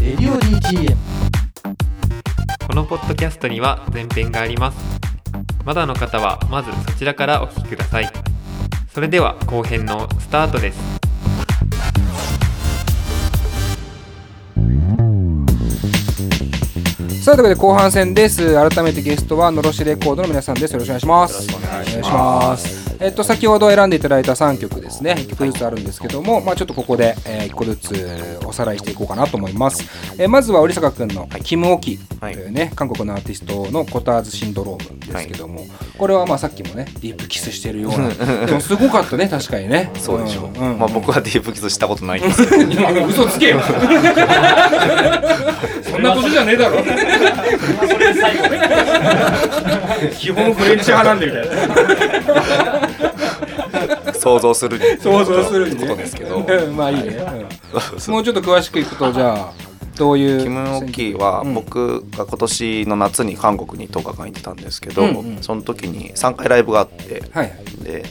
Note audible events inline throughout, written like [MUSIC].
レディオ DTM このポッドキャストには前編があります。まだの方はまずそちらからお聞きください。それでは後編のスタートです。さあというわけで後半戦です。改めてゲストはのろしレコードの皆さんです。よろしくお願いします。よろしくお願いしますえっと先ほど選んでいただいた3曲ですね。1曲ずつあるんですけども、まあちょっとここで、えー、1個ずつおさらいしていこうかなと思います、えーまずは織坂君の「キム・オキ」とはい。いうね、韓国のアーティストのコターズシンドロームですけども、これはまあさっきもねディープキスしてるような [LAUGHS] でもすごかったね確かにね。そうでしょう、んん。まあ僕はディープキスしたことないんですけど。嘘つけよ。[LAUGHS] そんなことじゃねえだろ。[LAUGHS] 基本フレンチ派なんでみたいな想像するに。想像するにね。ことですけど。う [LAUGHS] んまあいいね、うん。もうちょっと詳しくいくとじゃあどういうキム・オキはうん。僕が今年の夏に韓国に10日間行ってたんですけど、うんうん。その時に3回ライブがあってはいはい。で、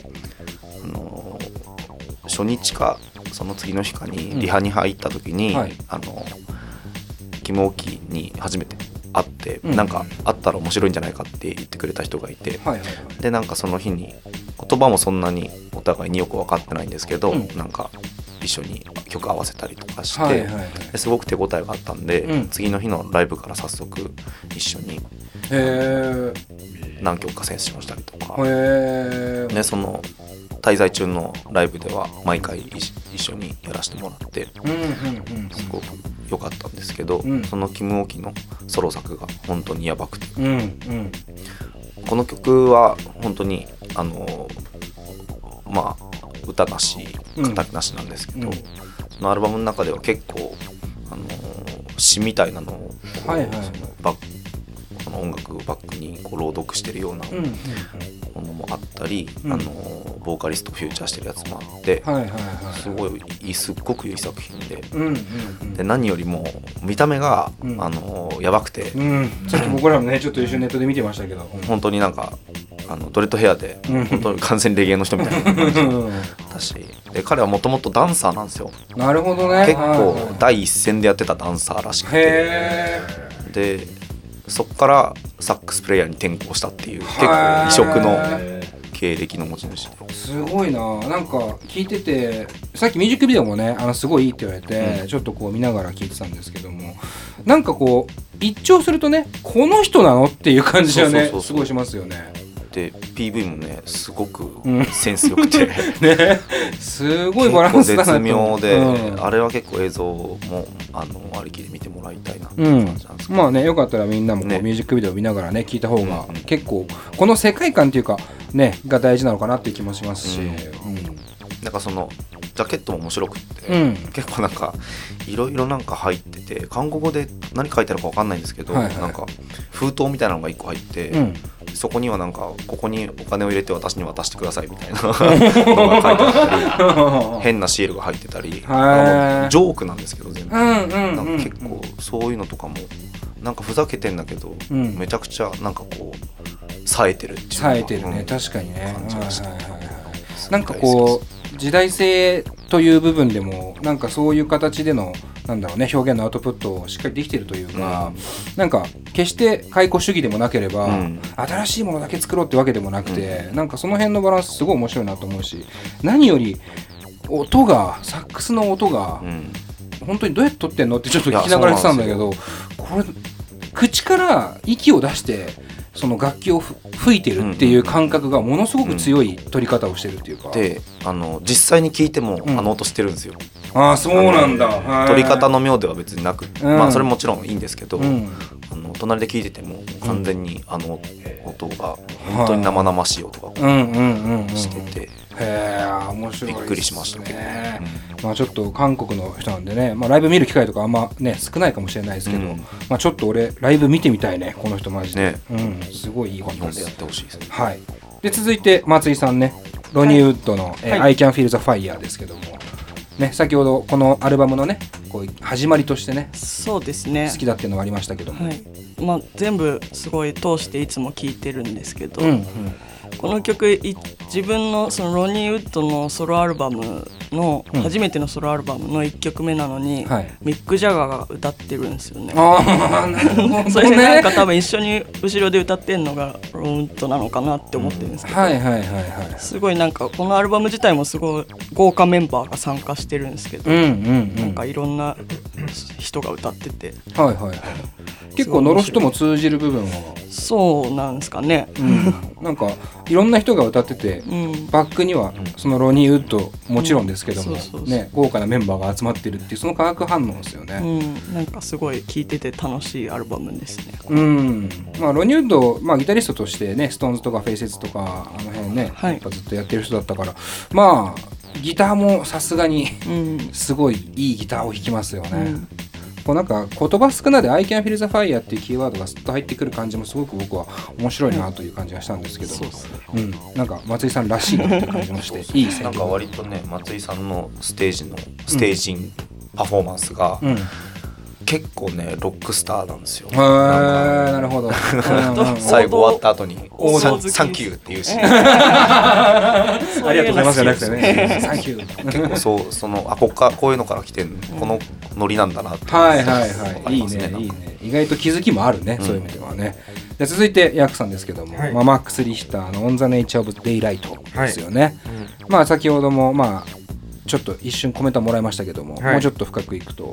あのー初日かその次の日かにリハに入った時に、はい。あのキム・オキに初めて会って、うん。なんか会ったら面白いんじゃないかって言ってくれた人がいて、はいはいでなんかその日に言葉もそんなにお互いによく分かってないんですけど、うん。なんか一緒に曲合わせたりとかして、はいはいはい。ですごく手応えがあったんで、うん。次の日のライブから早速一緒にへ何曲かセンスションしたりとか、えへえでその滞在中のライブでは毎回一一緒にやらせてもらってすごく良かったんですけど、うん。そのキム・オキのソロ作が本当にやばくて。うんうん。この曲は本当にあのまあ歌なしうん。語りなしなんですけど、うん。そのアルバムの中では結構あの詩みたいなのをこうはいはいはい。そのバックこの音楽をバックにこう朗読してるようなものもあったり、うん。あのボーカリストをフューチャーしてるやつもあって、すごいすっごくいい作品で。で何よりも見た目が、うん。あのやばくて、うん。さっき僕らもねちょっと一緒にネットで見てましたけどうん。本当になんかあのドレッドヘアで、うん。本当に完全にレゲエの人みたいな。感じだしで彼はもともとダンサーなんですよ。なるほどね。結構はい第一線でやってたダンサーらしくて。へでそこからサックスプレイヤーに転向したっていう結構はい異色の経歴の持ち主すごいな。なんか聞いててさっきミュージックビデオもねあのすごいいいって言われて、うん。ちょっとこう見ながら聞いてたんですけどもなんかこう一聴するとねこの人なのっていう感じはねすごいしますよねで PV もねすごくうん。センスよくて、[LAUGHS] ね。すごいバランスだな絶妙で、うん。あれは結構映像もあのありきで見てもらいたいなって感じなんですけど、まあねよかったらみんなもこう、ね。ミュージックビデオ見ながらね聞いた方がうんうん。結構この世界観っていうかねが大事なのかなっていう気もしますし、うん。うん。なんかそのジャケットも面白くって、うん。結構なんかいろいろなんか入ってて韓国語で何書いてあるかわかんないんですけど、はいはい。なんか封筒みたいなのが1個入って、うんそこにはなんかここにお金を入れて私に渡してくださいみたいな。のが書いてあったり変なシールが入ってたり。ジョークなんですけど全部、なんうんか結構そういうのとかもなんかふざけてんだけど、うん。めちゃくちゃなんかこう冴えてるっていう冴えてるね、うん確かにね。感じましたはいはいはいはいなんかこう時代性という部分でもなんかそういう形でのなんだろうね表現のアウトプットをしっかりできてるというか、なんか決して解雇主義でもなければ、うん。新しいものだけ作ろうってわけでもなくて、なんかその辺のバランスすごい面白いなと思うし何より音がサックスの音がうん。本当にどうやって撮ってんのってちょっと聞きながら言ってたんだけどこれ口から息を出してその楽器をふ吹いてるっていう感覚がものすごく強い取り方をしてるっていうか、であの実際に聞いても、うん。あの音してるんですよ。ああそうなんだ。はい取り方の妙では別になく、うん。まあそれもちろんいいんですけど、隣で聞いてても完全にあの音が本当に生々しい音がうんうんうんうん。してて、へえ面白いびっくりしましたけど。ね、まあちょっと韓国の人なんでね、まあ、ライブ見る機会とかあんまね少ないかもしれないですけど、うん。まあちょっと俺ライブ見てみたいねこの人マジで、ね。うんすごいいい日本でやっですてほしいですね。はい。で続いて松井さんね。ロニーウッドの、えーはい。I Can Feel the Fire」ですけどもね先ほどこのアルバムのねこう始まりとしてねそうですね。好きだっていうのがありましたけども、はい。まあ、全部すごい通していつも聴いてるんですけど、うんうんこの曲い自分のそのロニー・ウッドのソロアルバムのうん。初めてのソロアルバムの1曲目なのに、はい。ミック・ジャガーが歌ってるんですよね。ああなるほそどね。[LAUGHS] れでなんか多分一緒に後ろで歌ってんのがローントなのかなって思ってるんですけど、はいはいはいはい。すごいなんかこのアルバム自体もすごい豪華メンバーが参加してるんですけど、うんうんうん。なんかいろんな人が歌ってて。はいはいはい。結構のろしとも通じる部分は。そうなんですかね。うん。なんかいろんな人が歌っててうん。バックにはそのロニー・ウッドもちろんですけども豪華なメンバーが集まってるっていうその化学反応ですようねん、なんかすごい聴いてて楽しいアルバムですね。うん。まあロニー・ウッドまあギタリストとしてねストーンズとかフェイセスとかあの辺ねはい。やっぱずっとやってる人だったからまあギターもさすがにうん、すごいいいギターを弾きますよね、うんこうなんか言葉少なで「I can feel the fire」っていうキーワードがすっと入ってくる感じもすごく僕は面白いなという感じがしたんですけど、そうん、なんか松井さんらしいなっていう感じもしていい選なん曲か割とね [LAUGHS] 松井さんのステージのステージンパフォーマンスがうん、へ結構ねロックスターなんですよ。えなるほど、[LAUGHS] [LAUGHS] 最後終わった後にサンキューっていうし [LAUGHS] ありがとうございますじゃなくてね。サンキュー。結構そうそのあこっかこういうのから来てんこのノリなんだなってはいはいわはいいいねいいね。意外と気づきもあるね、そういう意味ではね。じゃあ続いてヤクさんですけども、はい。まあ、マックス・リヒターの「 On the Nature of Daylight」ですよね、まあ先ほどもまあちょっと一瞬コメントもらいましたけども、はい。もうちょっと深くいくと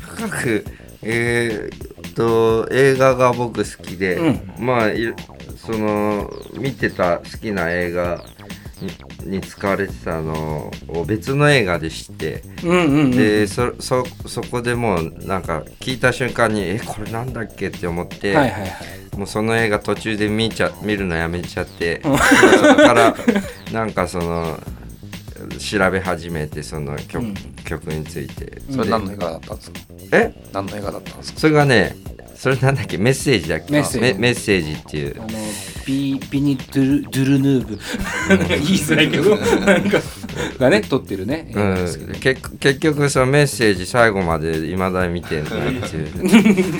深くえーっと映画が僕好きで、うまあいその見てた好きな映画にに使われてたのを別の映画で知って、うんうんうんでそそそこでもうなんか聞いた瞬間にえこれなんだっけって思って、はいはいはい。もうその映画途中で見ちゃ見るのやめちゃって、そこからなんかその調べ始めてその曲,、うん。曲について。それ何の映画だったんですか？え？何の映画だったんですか？それがねそれなんだっけ？メッセージだっけ？メッセージ。っていう。あのピピニドゥルドゥルヌーブ。言いづらいけど。[LAUGHS] なんかがね撮ってるね映うん、結結局そのメッセージ最後までいまだに見てんなっていう。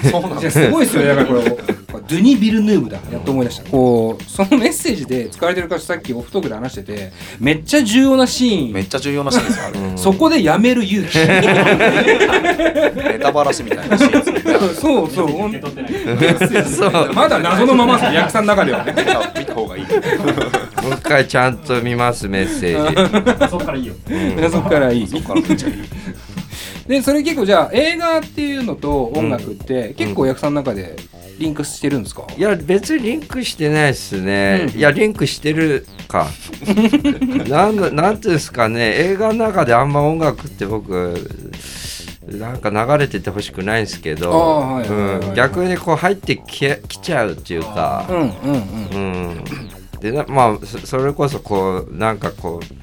[LAUGHS] そうなんじゃあすごいですよねだからこれドゥニ・ビルヌーブだやっと思い出した。こうそのメッセージで使われてるからさっきオフトークで話しててめっちゃ重要なシーン。めっちゃ重要なシーンですよ。あれそこでやめる勇気。[LAUGHS] ネタバラシみたいなシーンですそうそうまだ謎のままです役者の中ではね見た方がいいもう一回ちゃんと見ますメッセージ。[LAUGHS] そっからいいそっからいい。そっからめっちゃいいでそれ結構じゃあ映画っていうのと音楽って結構役者の中でリンクしてるんですか、いや別にリンクしてないっすね、うん。いやリンクしてるか。[LAUGHS] なんだなんていうんですかね。映画の中であんま音楽って僕なんか流れててほしくないんですけど、逆にこう入ってききちゃうっていうか、うん。うん。でなまあそそれこそこうなんかこう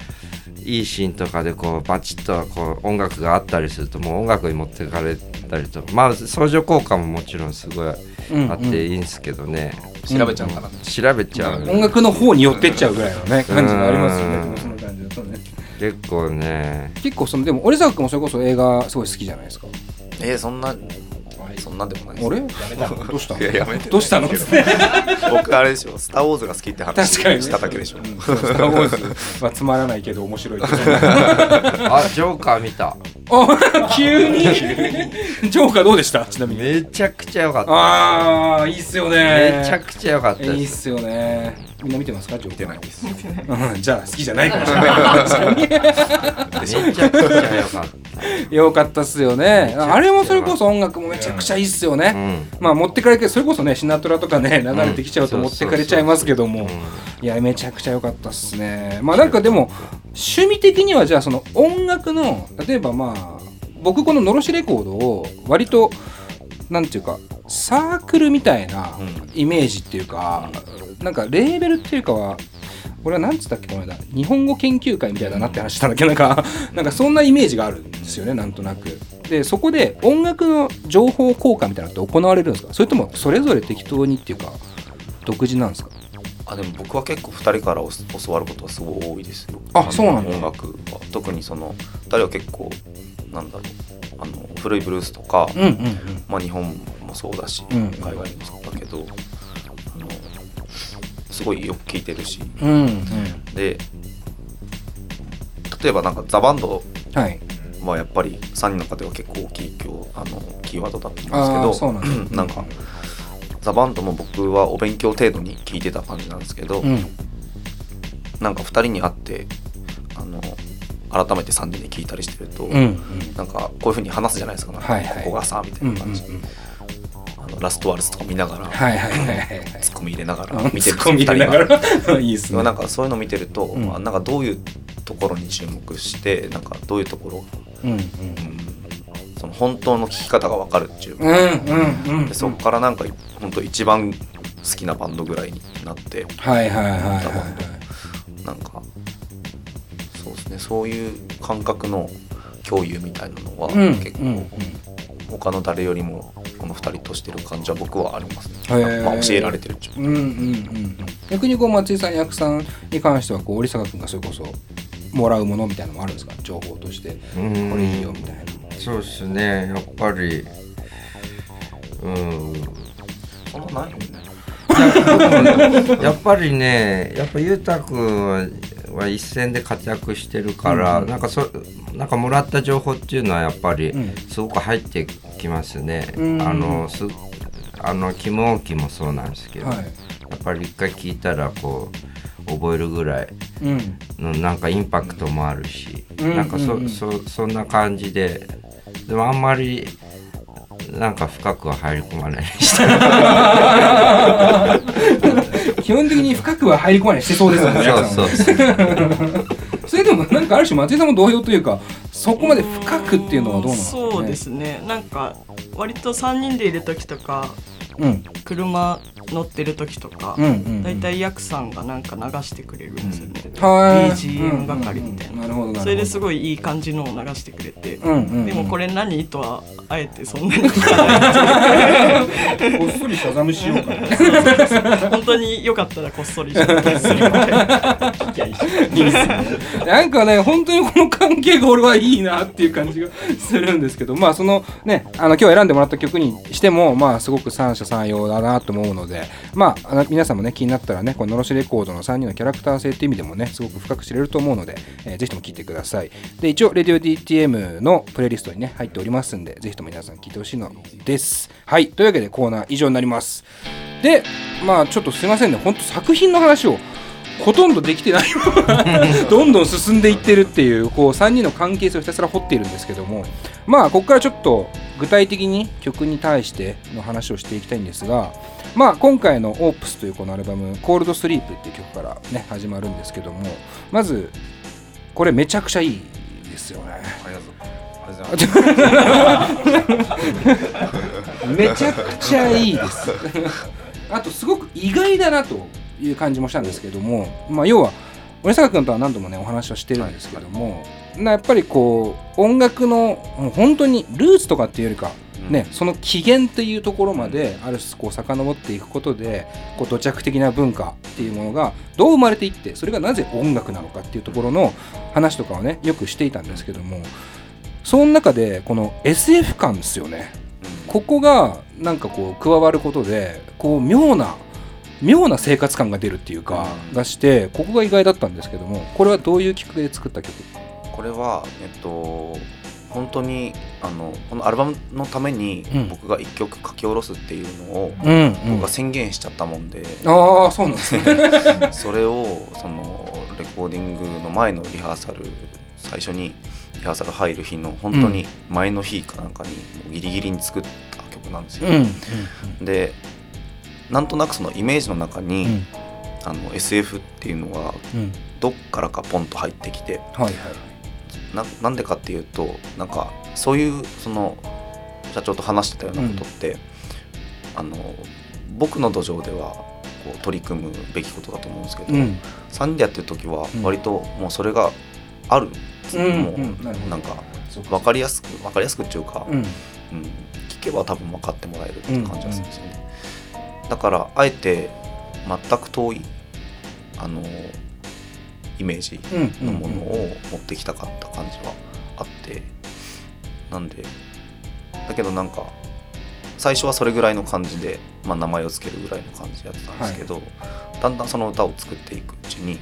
いいシーンとかでこうバチッとこう音楽があったりするともう音楽に持ってかれたりとまあ相乗効果ももちろんすごいうんあっていいんですけどね、調べちゃうからね。調べちゃう、音楽の方に寄ってっちゃうぐらいのね感じがありますよね。うんその感じだとね。結構ね。結構そのでも折坂君もそれこそ映画すごい好きじゃないですか。えー、そんなそんなんでもないです。あれ？どうしたいややめて。どうしたの？[LAUGHS] 僕あれでしょ「スター・ウォーズ」が好きって話確かに。ねしただけでしょ。うスター・ウォーズ。はつまらないけど面白い [LAUGHS] あジョーカー見た。あ急に。ジョーカーどうでした？ちなみに。めちゃくちゃ良かった。ああいいっすよね。めちゃくちゃ良かったいいっすよね。みんな見てますか？ジョーカー。見てないです。じゃあ好きじゃないかもしれないめちゃくちゃ良かっよかったっすよね。あれもそれこそ音楽もめちゃくちゃいいっすよね、た、うん。まあ持ってかれてそれこそねシナトラとかね流れてきちゃうとうん持ってかれちゃいますけども、うん。いやめちゃくちゃ良かったっすね。まあなんかでも趣味的にはじゃあその音楽の例えばまあ僕こののろしレコードを割となんていうかサークルみたいなイメージっていうか、なんかレーベルっていうかは俺はなんつったっけこの間日本語研究会みたいだなって話したんだっけなんかなんかそんなイメージがあるんですよねなんとなく。でそこで音楽の情報交換みたいなのって行われるんですか？それともそれぞれ適当にっていうか独自なんですか？あでも僕は結構2人からお教わることはすごい多いですよ。のあそうなんだ。音楽は。特にその2人は結構なんだろう。あの古いブルースとか、うんうんうん。まあ、日本もそうだし、うん。海外もそうだけどあのすごいよく聴いてるし。うんうん。で例えばなんかザ・バンドはやっぱり3人の方では結構大きい今日あのキーワードだと思うんですけどなんだ。なんかザ・バンドも僕はお勉強程度に聞いてた感じなんですけど、うん。なんか2人に会ってあの改めて3人で聞いたりしてると、うんうん。なんかこういうふうに話すじゃないですか。なんかはいはい。ここがさみたうんうんいな感じで、あのラストワルツとか見ながら、はいはいはいはい。はいツッコミ入れながらうん。見てるツッコミ入れながら。[LAUGHS] いいっすね。なんかそういうの見てると、うん。まあ、なんかどういうところに注目してなんかどういうところ、うんうん。うん、その本当の聞き方が分かるっていうか、うんうんうんでそこからなんか本当一番好きなバンドぐらいになって。はいはいはいはいはい。なんかね。そういう感覚の共有みたいなのはうん結構、うんうん。他の誰よりもこの2人としてる感じは僕はありますね、まあ、教えられてるっていう。うんうんうんうん。逆にこう松井さん役さんに関してはこう織坂君がそれこそもらうものみたいなのもあるんですか？情報として。うん。これいいよみたいなそうですね。やっぱりうん。そんなないよね。やっぱりねやっぱゆうたくんは一線で活躍してるから、うんなんかそなんかもらった情報っていうのはやっぱりうん。すごく入ってきますね。うん。あのすあのキム・オもそうなんですけど、はい。やっぱり一回聞いたらこう覚えるぐらいうん。のなんかインパクトもあるし、うん。なんかそ,、そそんな感じででもあんまりなんか深くは入り込まない [LAUGHS] 基本的に深くは入り込まないしてそうですよね。そうそうそう。それでもなんかある種松井さんも同様というかそこまで深くっていうのはどうなんですかね。そうですね。なんか割と3人でいる時とかうん。車乗ってる時とか、うんうんうん。だいたいヤクさんがなんか流してくれるんですよね、はい BGM 係みたいな。なるほどなるほど。それですごいいい感じのを流してくれて、でもこれ何とはあえてそんなに聞かない。こっそりシャザムしようかな。本当によかったらこっそりなんかね本当にこの関係が俺はいいなっていう感じがするんですけどまあそのねあの今日選んでもらった曲にしてもまあすごく三者三様だなと思うのでまあ皆さんもね気になったらねこののろしレコードの3人のキャラクター性っていう意味でもねすごく深く知れると思うので、えーぜひとも聴いてください。で一応レディオ DTM のプレイリストにね入っておりますんでぜひとも皆さん聴いてほしいのです。はい。というわけでコーナー以上になります。でまあちょっとすいませんね。ほんと作品の話をほとんどできてない [LAUGHS] どんどん進んでいってるっていうこう3人の関係性をひたすら掘っているんですけどもまあここからちょっと具体的に曲に対しての話をしていきたいんですがまあ今回の「オープスというこのアルバム「コールドスリープっていう曲からね始まるんですけどもまずこれめちゃくちゃいいですよね。[LAUGHS] めちゃくちゃいいです。あとすごく意外だなという感じもしたんですけども、まあ、要は森坂君とは何度もねお話はしてるんですけども、なやっぱりこう音楽の本当にルーツとかっていうよりか、うん。ね、その起源っていうところまである種こう遡っていくことでこう土着的な文化っていうものがどう生まれていってそれがなぜ音楽なのかっていうところの話とかをねよくしていたんですけどもその中でこの SF 感ですよね。ここがなんかこう加わることでこう妙な妙な生活感が出るっていうか、うんがしてここが意外だったんですけどもこれはどういうきっかけで作った曲？これはえっと本当にあのこのアルバムのためにうん。僕が一曲書き下ろすっていうのをうん、僕が宣言しちゃったもんで、ああそうなんですね。[LAUGHS] それをそのレコーディングの前のリハーサル最初にリハーサル入る日の本当に前の日かなんかにギリギリに作った曲なんですよ。うん。でなんとなくそのイメージの中に、うん。あの SF っていうのがうん。どっからかポンと入ってきてはいはい。ななんでかっていうとなんかそういうその社長と話してたようなことって、あの僕の土壌ではこう取り組むべきことだと思うんですけど、うん。3人でやってる時はうん。割ともうそれがある、うんもううんなんか分か。りやすく分かりやすくっていうか、うん。うん。聞けば多分分かってもらえるっていう感じがするんですよね、だからあえて全く遠いあのイメージうんのものを持ってきたかった感じはあって。なんでだけどなんか最初はそれぐらいの感じで、まあ、名前を付けるぐらいの感じでやってたんですけど、だんだんその歌を作っていくうちに、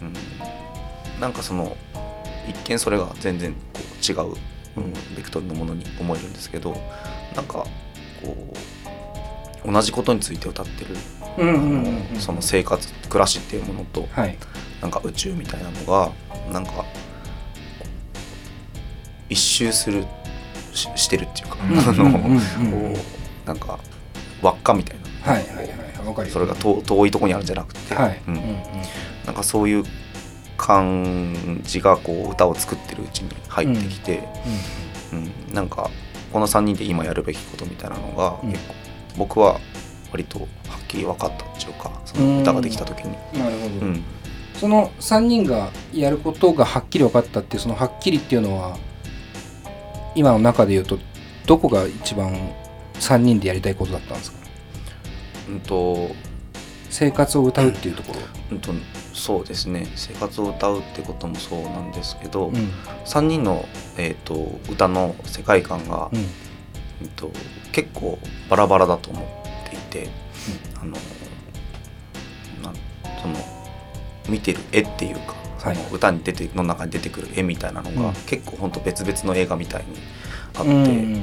うん、なんかその一見それが全然こう違う、うん、ベクトルのものに思えるんですけどなんかこう同じことについて歌ってる、その生活暮らしっていうものとはい。なんか宇宙みたいなのがなんか一周するししてるっていうか、うんあのうんうん。うんこうなんか輪っかみたいな、はいはいはい。それが遠遠いところにあるんじゃなくて、はい、うん。うんうん。なんかそういう感じがこう歌を作ってるうちに入ってきて、うんなんかこの3人で今やるべきことみたいなのがうん。結構僕は割とはっきり分かったっていうかその歌ができた時に。なるほど、うん。その3人がやることがはっきり分かったっていうそのはっきりっていうのは今の中で言うとどこが一番3人でやりたいことだったんですか？うんと生活を歌うっていうところ、うん。とそうですね。生活を歌うってこともそうなんですけど、うん。3人の、えー、と歌の世界観が、うん。うんと結構バラバラだと思っていて、あのなんその見てる絵っていうかそはい。の歌に出ての中に出てくる絵みたいなのが、うん。結構本当別々の映画みたいにあって、うん。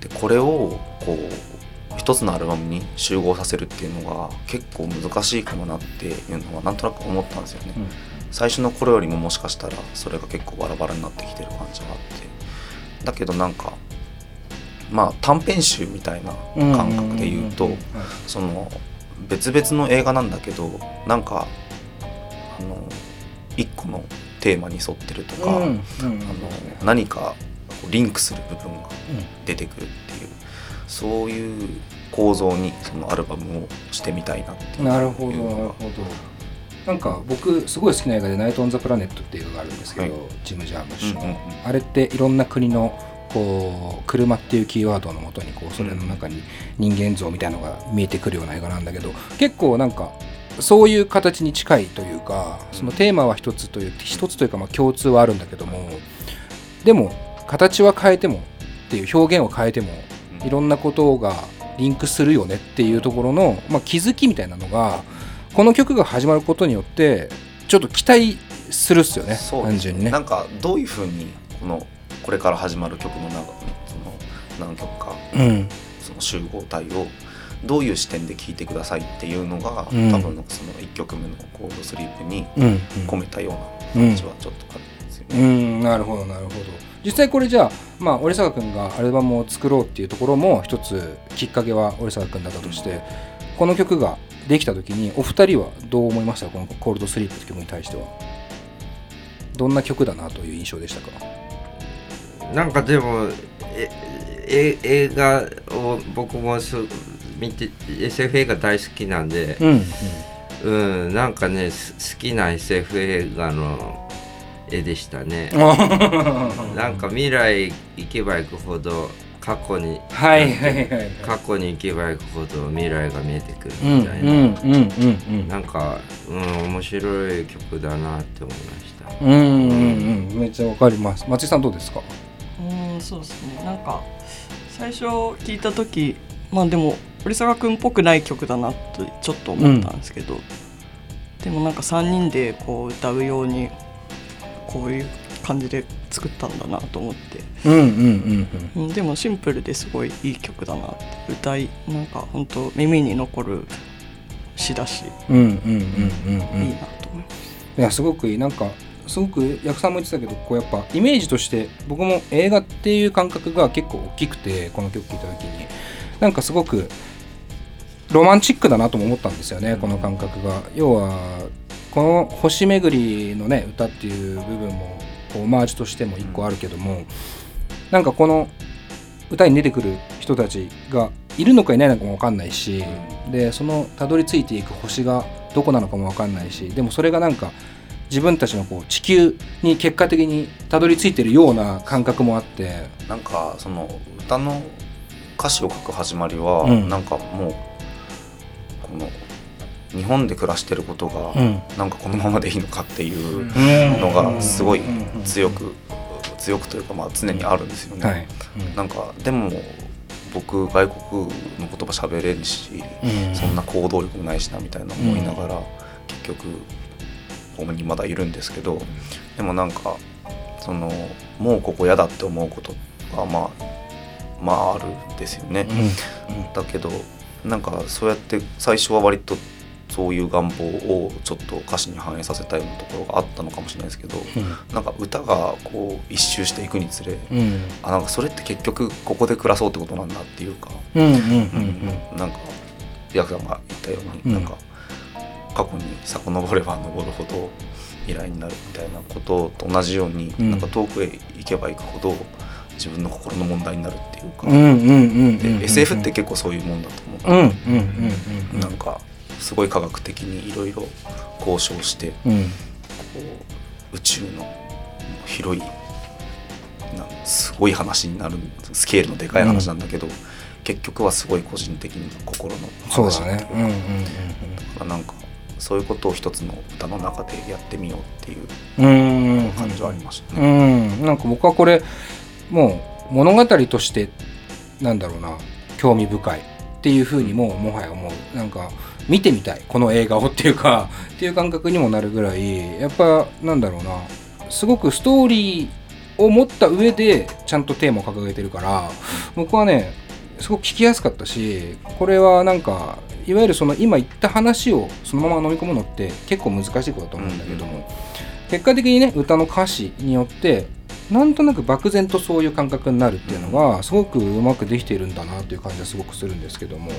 でこれをこう一つのアルバムに集合させるっていうのが結構難しいかもなっていうのはなんとなく思ったんですよね。うん。最初の頃よりももしかしたらそれが結構バラバラになってきてる感じがあって。だけどなんかまあ短編集みたいな感覚で言うとその別々の映画なんだけどなんかあの一個のテーマに沿ってるとか、あの何かリンクする部分が出てくるっていうそういう構造にそのアルバムをしてみたいなっていう。なるほどなるほど。なんか僕すごい好きな映画で「ナイト・オン・ザ・プラネット」っていう映画があるんですけど、はい。ジム・ジャームッシュの、うんうんうん。あれっていろんな国のこう車っていうキーワードのもとにこうそれの中に人間像みたいなのが見えてくるような映画なんだけど結構なんかそういう形に近いというかそのテーマは一つという一つというかまあ共通はあるんだけどもでも形は変えてもっていう表現を変えてもいろんなことがリンクするよねっていうところの、まあ、気づきみたいなのがこの曲が始まることによってちょっと期待するっすよね。単純にね。なんかどういうふうにこのこれから始まる曲のなその何曲かうん。その集合体をどういう視点で聴いてくださいっていうのが、うん。多分その1曲目の「コールドスリープ」にうん。込めたようなうん感じはちょっとあるんですようね。ん。なるほどなるほど。実際これじゃあまあ折坂君がアルバムを作ろうっていうところも一つきっかけは折坂君だったとしてこの曲ができた時にお二人はどう思いました？この「コールドスリープ」って曲に対しては。どんな曲だなという印象でしたか？なんかでもええ映画を僕もす見て SF 映画大好きなんで、うんうん、なんかねす好きな SF 映画の絵でしたね。[LAUGHS] なんか未来行けば行くほど過去にはいはいはい。はい過去に行けば行くほど未来が見えてくるうんみたいな、うんうんうんうん。なんか、うん、面白い曲だなって思いました。うんうんうん。めっちゃわかります。松井さんどうですか？うんそうですね。なんか最初聞いた時まあでも堀坂君っぽくない曲だなとちょっと思ったんですけど、でもなんか3人でこう歌うようにこういう感じで作ったんだなと思って、うんうんうんうん、でもシンプルですごいいい曲だなって歌いなんか本当耳に残る詩だし、うんうんうんうんうん。いいなと思います。いやすごくいい。なんかすごく役さんも言ってたけどこうやっぱイメージとして僕も映画っていう感覚が結構大きくてこの曲聴いた時に。なんかすごくロマンチックだなとも思ったんですよねこの感覚が。要はこの「星巡り」のね歌っていう部分もこうオマージュとしても一個あるけどもなんかこの歌に出てくる人たちがいるのかいないのかも分かんないしでそのたどり着いていく星がどこなのかも分かんないしでもそれがなんか自分たちのこう地球に結果的にたどり着いてるような感覚もあって。なんかその歌の歌詞を書く始まりは、うん。なんかもうこの日本で暮らしてることが、うん。なんかこのままでいいのかっていうののがすごい強く、強くというかまあ常にあるんですよね。はい、なんかでも僕外国の言葉喋れんし、うん。そんな行動力もないしなみたいな思いながら、結局ここにまだいるんですけどでもなんかそのもうここ嫌だって思うことがまあまああるんですよね。だけどなんかそうやって最初は割とそういう願望をちょっと歌詞に反映させたようなところがあったのかもしれないですけど、なんか歌がこう一周していくにつれ、うん。あなんかそれって結局ここで暮らそうってことなんだっていうか、うんうんうんなんかヤクさんが言ったように、うん。なんか過去に遡れば登るほど未来になるみたいなことと同じように、うん。なんか遠くへ行けば行くほど自分の心の問題になるっていうか、うんうんうんうんで SF って結構そういうもんだと思う、うんうんうんうん。なんかすごい科学的にいろいろ交渉して、うん。こう宇宙の広いなんすごい話になるスケールのでかい話なんだけど、結局はすごい個人的に心の話だね。うんうんうん。だからなんかそういうことを一つの歌の中でやってみようっていう感じはありましたうね。ん。なんか僕はこれもう物語としてなんだろうな。興味深いっていうふうにももはや思う。なんか見てみたい。この映画をっていうかっていう感覚にもなるぐらいやっぱなんだろうな。すごくストーリーを持った上でちゃんとテーマを掲げてるから僕はねすごく聞きやすかったしこれはなんかいわゆるその今言った話をそのまま飲み込むのって結構難しいことだと思うんだけども、結果的にね歌の歌詞によってなんとなく漠然とそういう感覚になるっていうのがすごくうまくできているんだなという感じはすごくするんですけども、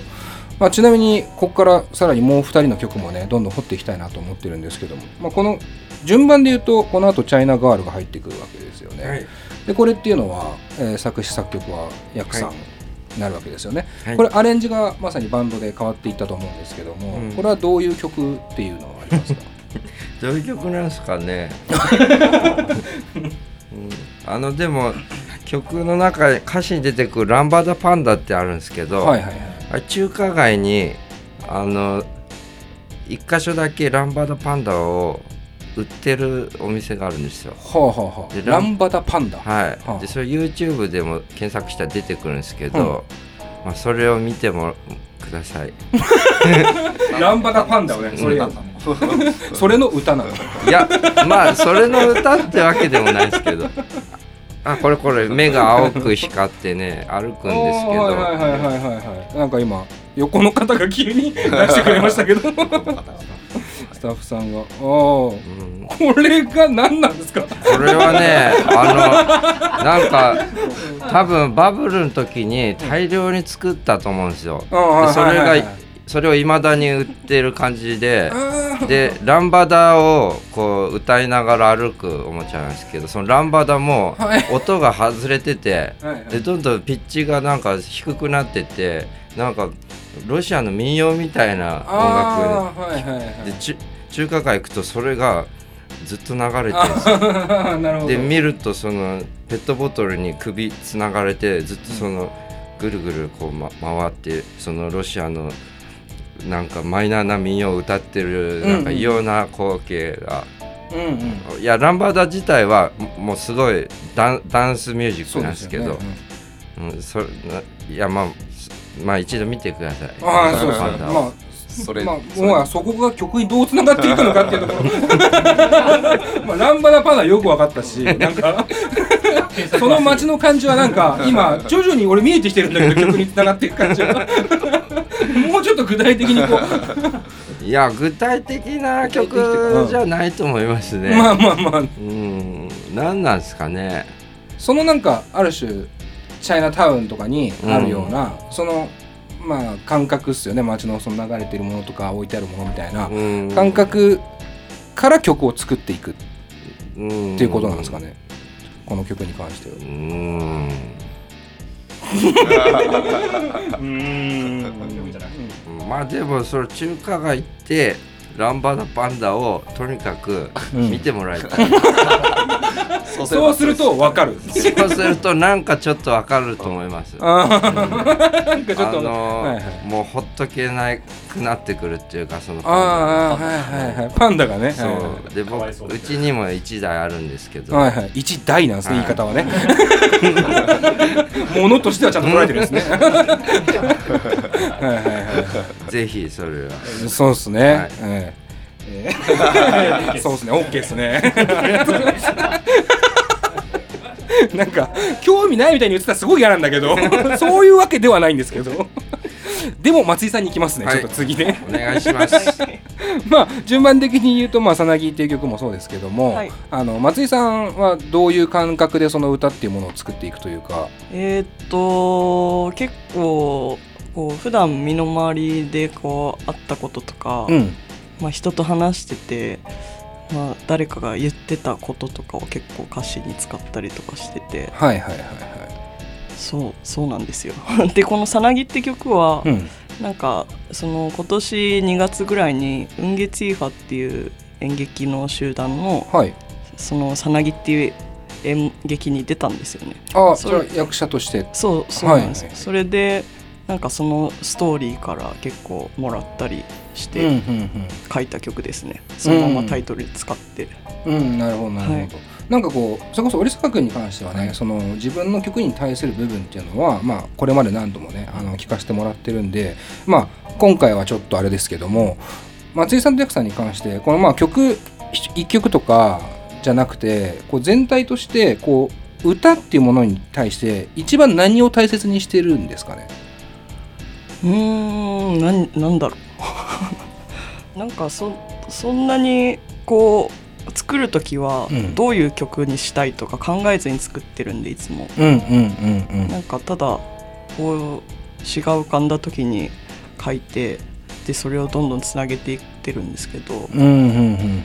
まあ、ちなみにここからさらにもう2人の曲もねどんどん掘っていきたいなと思ってるんですけども、まあ、この順番で言うとこの後チャイナガールが入ってくるわけですよね。はい。でこれっていうのは、えー作詞作曲はヤクさん。はい。になるわけですよね。はい。これアレンジがまさにバンドで変わっていったと思うんですけども、うん。これはどういう曲っていうのはありますか？[LAUGHS] どういう曲なんですかね、うん。あのでも曲の中で歌詞に出てくる「ランバダパンダ」ってあるんですけど、はいはいはい。中華街にあの一箇所だけランバダパンダを売ってるお店があるんですよ。はあはあはあ、でランバダパンダ。はい、はあ。でそれ YouTube でも検索したら出てくるんですけど、まあ、それを見てもください。[LAUGHS] ランバダパンダをね、それ、それの歌なの。いやまあそれの歌ってわけでもないですけど。あこれこれ目が青く光ってね歩くんですけど、はいはいはいはいはいはい。なんか今横の方が急に出してくれましたけど、[LAUGHS] スタッフさんが、ああ、こうん、れが何なんですか？これはねあのなんか多分バブルの時に大量に作ったと思うんですよ。でそれがそれをいまだに売ってる感じででランバダをこう歌いながら歩くおもちゃなんですけどそのランバダもはい。音が外れててでどんどんピッチがなんか低くなってってなんかロシアの民謡みたいな音楽はいはいはい。で中中華街行くとそれがずっと流れて [LAUGHS] るんで見るとそのペットボトルに首つながれてずっとそのぐるぐるこう、ま、回ってそのロシアのなんかマイナーな民謡を歌ってるなんか異様な光景が、うんうん。いやランバダ自体はももうすごいダンダンスミュージッそうクなんですけどですよね。うんいやまあすまあ一度見てください。ああ、そうですね。まあ。それまあ、もうそこが曲にどうつながっていくのかっていうところ。[LAUGHS] まあランバダパンダよく分かったしなんか。その街の感じはなんか今徐々に俺見えてきてるんだけど曲につながっていく感じは。[LAUGHS] もうちょっと具体的にこいや具体的な曲じゃないと思いますね、うまあまあまあ。うん。何なんですかね。そのなんかある種チャイナタウンとかにあるような、そのまあ感覚っすよね。街のその流れてるものとか置いてあるものみたいな。うん。感覚から曲を作っていく。っっていうことなんですかね、この曲に関しては。う。ん。[LAUGHS] まあでもその中華街行ってランバダパンダをとにかくうん。見てもらいたい、[LAUGHS] そうすると分かる。そうするとなんかちょっとわかると思います。あー。なんかちょっと、あのーはいはい、もうほっとけなくなってくるっていうかそのあーあーはいはいはい。パンダがね。そう、はいで僕うちにも1台あるんですけど、はいはい。一大なんですね、はい言い方はね。[LAUGHS] ものとしてはちゃんと捉えてるんですね。はいはいはいぜひそれは。そうですね、はいええええそうですね。OK ですね。[LAUGHS] なんか興味ないみたいに言ってたらすごい嫌なんだけど [LAUGHS] そういうわけではないんですけど。でも松井さんに行きますね、はい。ちょっと次ね。お願いします。[LAUGHS] まあ順番的に言うと「まあ、さなぎ」っていう曲もそうですけども、はい。あの松井さんはどういう感覚でその歌っていうものを作っていくというか。えーっと結構こう普段身の回りでこうあったこととか、うんまあ、人と話してて、まあ、誰かが言ってたこととかを結構歌詞に使ったりとかしてて。はいはいはいそうそうなんですよ。[LAUGHS] でこの「さなぎ」って曲は、はいうん。なんかその今年2月ぐらいに「ウンゲツィーファ」っていう演劇の集団のはい。その「さなぎ」っていう演劇に出たんですよねあそそれ役者としてそうそうなんですよ、はいそれでなんかそのストーリーから結構もらったりして書いた曲ですね、そのままタイトルに使って、うん。うんなるほどなるほど、はい。なんかこうそれこそ折坂君に関してはねその自分の曲に対する部分っていうのはまあこれまで何度もねあの聞かせてもらってるんでまあ今回はちょっとあれですけども松井さんとヤクさんに関してこのまあ曲一曲とかじゃなくてこう全体としてこう歌っていうものに対して一番何を大切にしてるんですかね？うーんなんなんだろう。[LAUGHS] なんかそそんなにこう作る時はうん。どういう曲にしたいとか考えずに作ってるんでいつも。うんうんうんうん。なんかただこう詩が浮かんだ時に書いてでそれをどんどんつなげていってるんですけど。うんうんうんうん。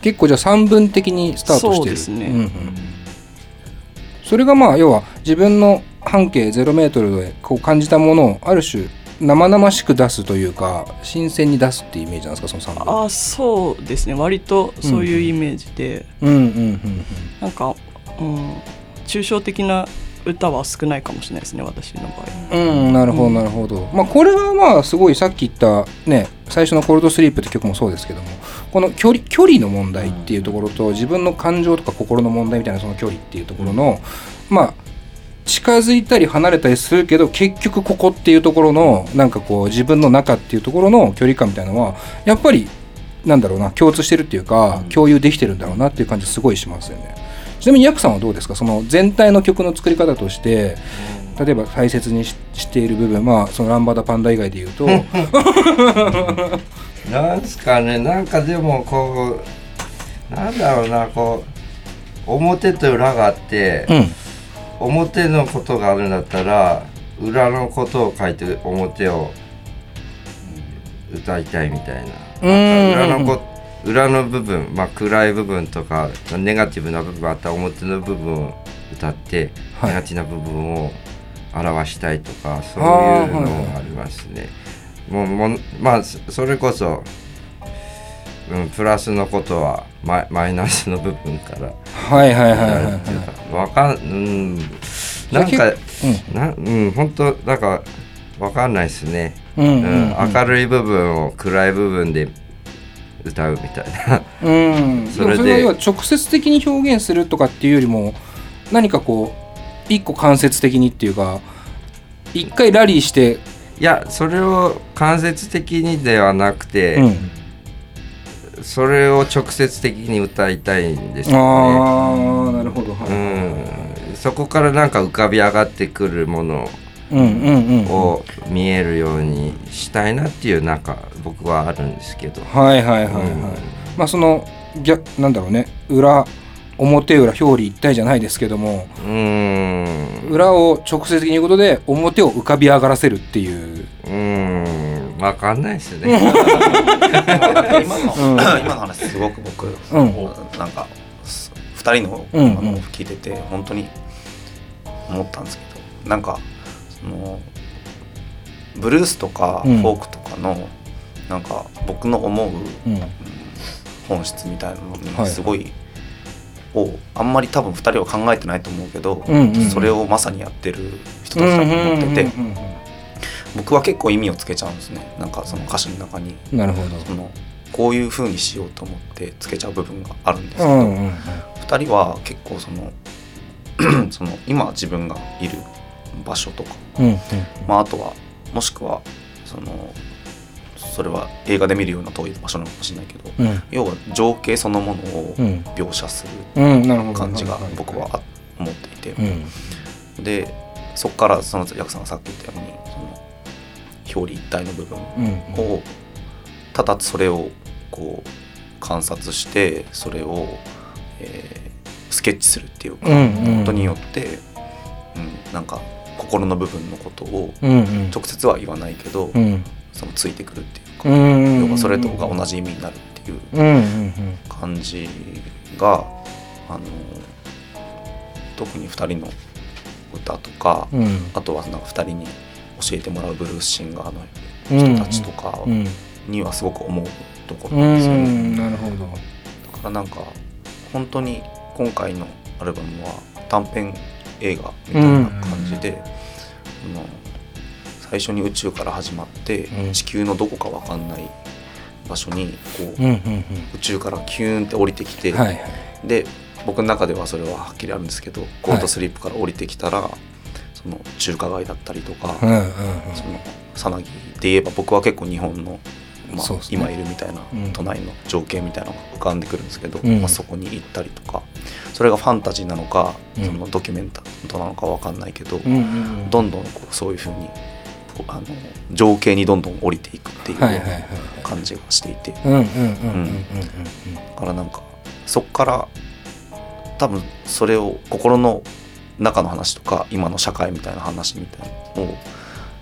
結構じゃあ三分的にスタートしてる。そうですね。んうんそれがまあ要は自分の半径0メートルでこう感じたものをある種生々しく出すというか新鮮に出すっていうイメージなんですかその三分あそうですね。割とそういうイメージで、うんうんうんなんか、うん、抽象的な歌は少ないかもしれないですね私の場合。うんうんなるほどなるほど、まあこれはまあすごいさっき言ったね最初の「コールドスリープ」って曲もそうですけどもこの距離距離の問題っていうところと自分の感情とか心の問題みたいなその距離っていうところのまあ近づいたり離れたりするけど結局ここっていうところのなんかこう自分の中っていうところの距離感みたいなのはやっぱりなんだろうな共通してるっていうか共有できてるんだろうなっていう感じすごいしますよね。ちなみにヤクさんはどうですか？その全体の曲の作り方として例えば大切にししている部分まあそのランバダパンダ以外で言うと。[LAUGHS] なんですかね？なんかでもこうなんだろうなこう表と裏があって、うん表のことがあるんだったら裏のことを書いて表を歌いたいみたいな。うん。裏のこ裏の部分、まあ、暗い部分とかネガティブな部分あったら表の部分を歌って、はい。ネガティブな部分を表したいとかそういうのがありますね。もうもうまあそそれこそ、うん、プラスのことはマイマイナスの部分からはいはいはいわかんうん。なんかなうん本当なんかわかんないですね。うんうんうん。明るい部分を暗い部分で歌うみたいな。うん、[LAUGHS] それでそれは要は直接的に表現するとかっていうよりも何かこう一個間接的にっていうか一回ラリーして、いやそれを間接的にではなくて、うんそれを直接的に歌いたいんですよね。ああなるほど、はい。うん、そこからなんか浮かび上がってくるものを見えるようにしたいなっていうなんか僕はあるんですけど。はいはいはいはい、うん。まあその逆なんだろうね。裏表裏表裏一体じゃないですけどもうん裏を直接的に言うことで表を浮かび上がらせるっていううんわかんないですね。今の、うん今の話すごく僕、うん。なんかす二人の,、うんうん。あの聞いてて本当に思ったんですけどなんかそのブルースとかフうん。ォークとかの、なんか僕の思ううん。本質みたいなのはい。にすごい、をあんまり多分二人は考えてないと思うけど、うんうんそれをまさにやってる人たちだと思ってて、うんうんうん僕は結構意味をつけちゃうんですね。なんかその歌詞の中に。うんなるほど。そのこういう風にしようと思ってつけちゃう部分があるんですけど、うんうんうん。2人は結構その [CLEARS THROAT] その今自分がいる場所とか、うんうんまあ、あとはもしくはそのそれは映画で見るような遠い場所なのかもしれないけど、うん。要は情景そのものをうん。描写する感じが僕はあ思っていて。て、うん。でそこからそのヤクさんがさっき言ったように表裏一体の部分うんをただそれをこう観察してそれを、えースケッチするっていうか、ことによって、うん、なんか心の部分のことを直接は言わないけど、うん。そのついてくるっていうか、うん要はそれとが同じ意味になるっていう感じがあの特に2人の歌とか、うん。うんあとはなんか2人に教えてもらうブルースシンガーの人たちとかうんにはすごく思うところうなんですよね。んなるほど。だからなんか本当に今回のアルバムは短編映画みたいな感じで、あの最初に宇宙から始まって、うん。地球のどこかわかんない場所にこう、うんうん宇宙からキューンって降りてきて、で僕の中ではそれははっきりあるんですけどゴールドスリップから降りてきたら、その中華街だったりとか、うんうんうん。そのさなぎで言えば僕は結構日本の、まあね。今いるみたいなうん。都内の情景みたいなのが浮かんでくるんですけど、うん。まあ、そこに行ったりとかそれがファンタジーなのか、うん。そのドキュメンタリーなのかわかんないけど、うんうんどんどんこうそういうふうにこうあの情景にどんどん降りていくっていう感じがしていて、うんうんうんうん。うん。だからなんかそっから多分それを心の中の話とか今の社会みたいな話みたいなのを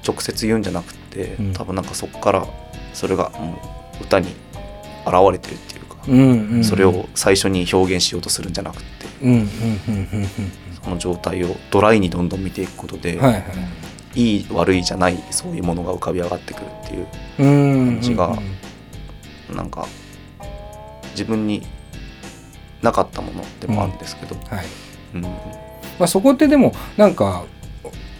直接言うんじゃなくて、うん。多分なんかそっからそれがもう歌に現れてるっていうか、うんうんうん。それを最初に表現しようとするんじゃなくてうんうんうんうんその状態をドライにどんどん見ていくことで、うんはいはい。いい悪いじゃないそういうものが浮かび上がってくるっていううん感じがなんか自分になかったものでもあるんですけど、はい。うんまあ、そこってでもなんか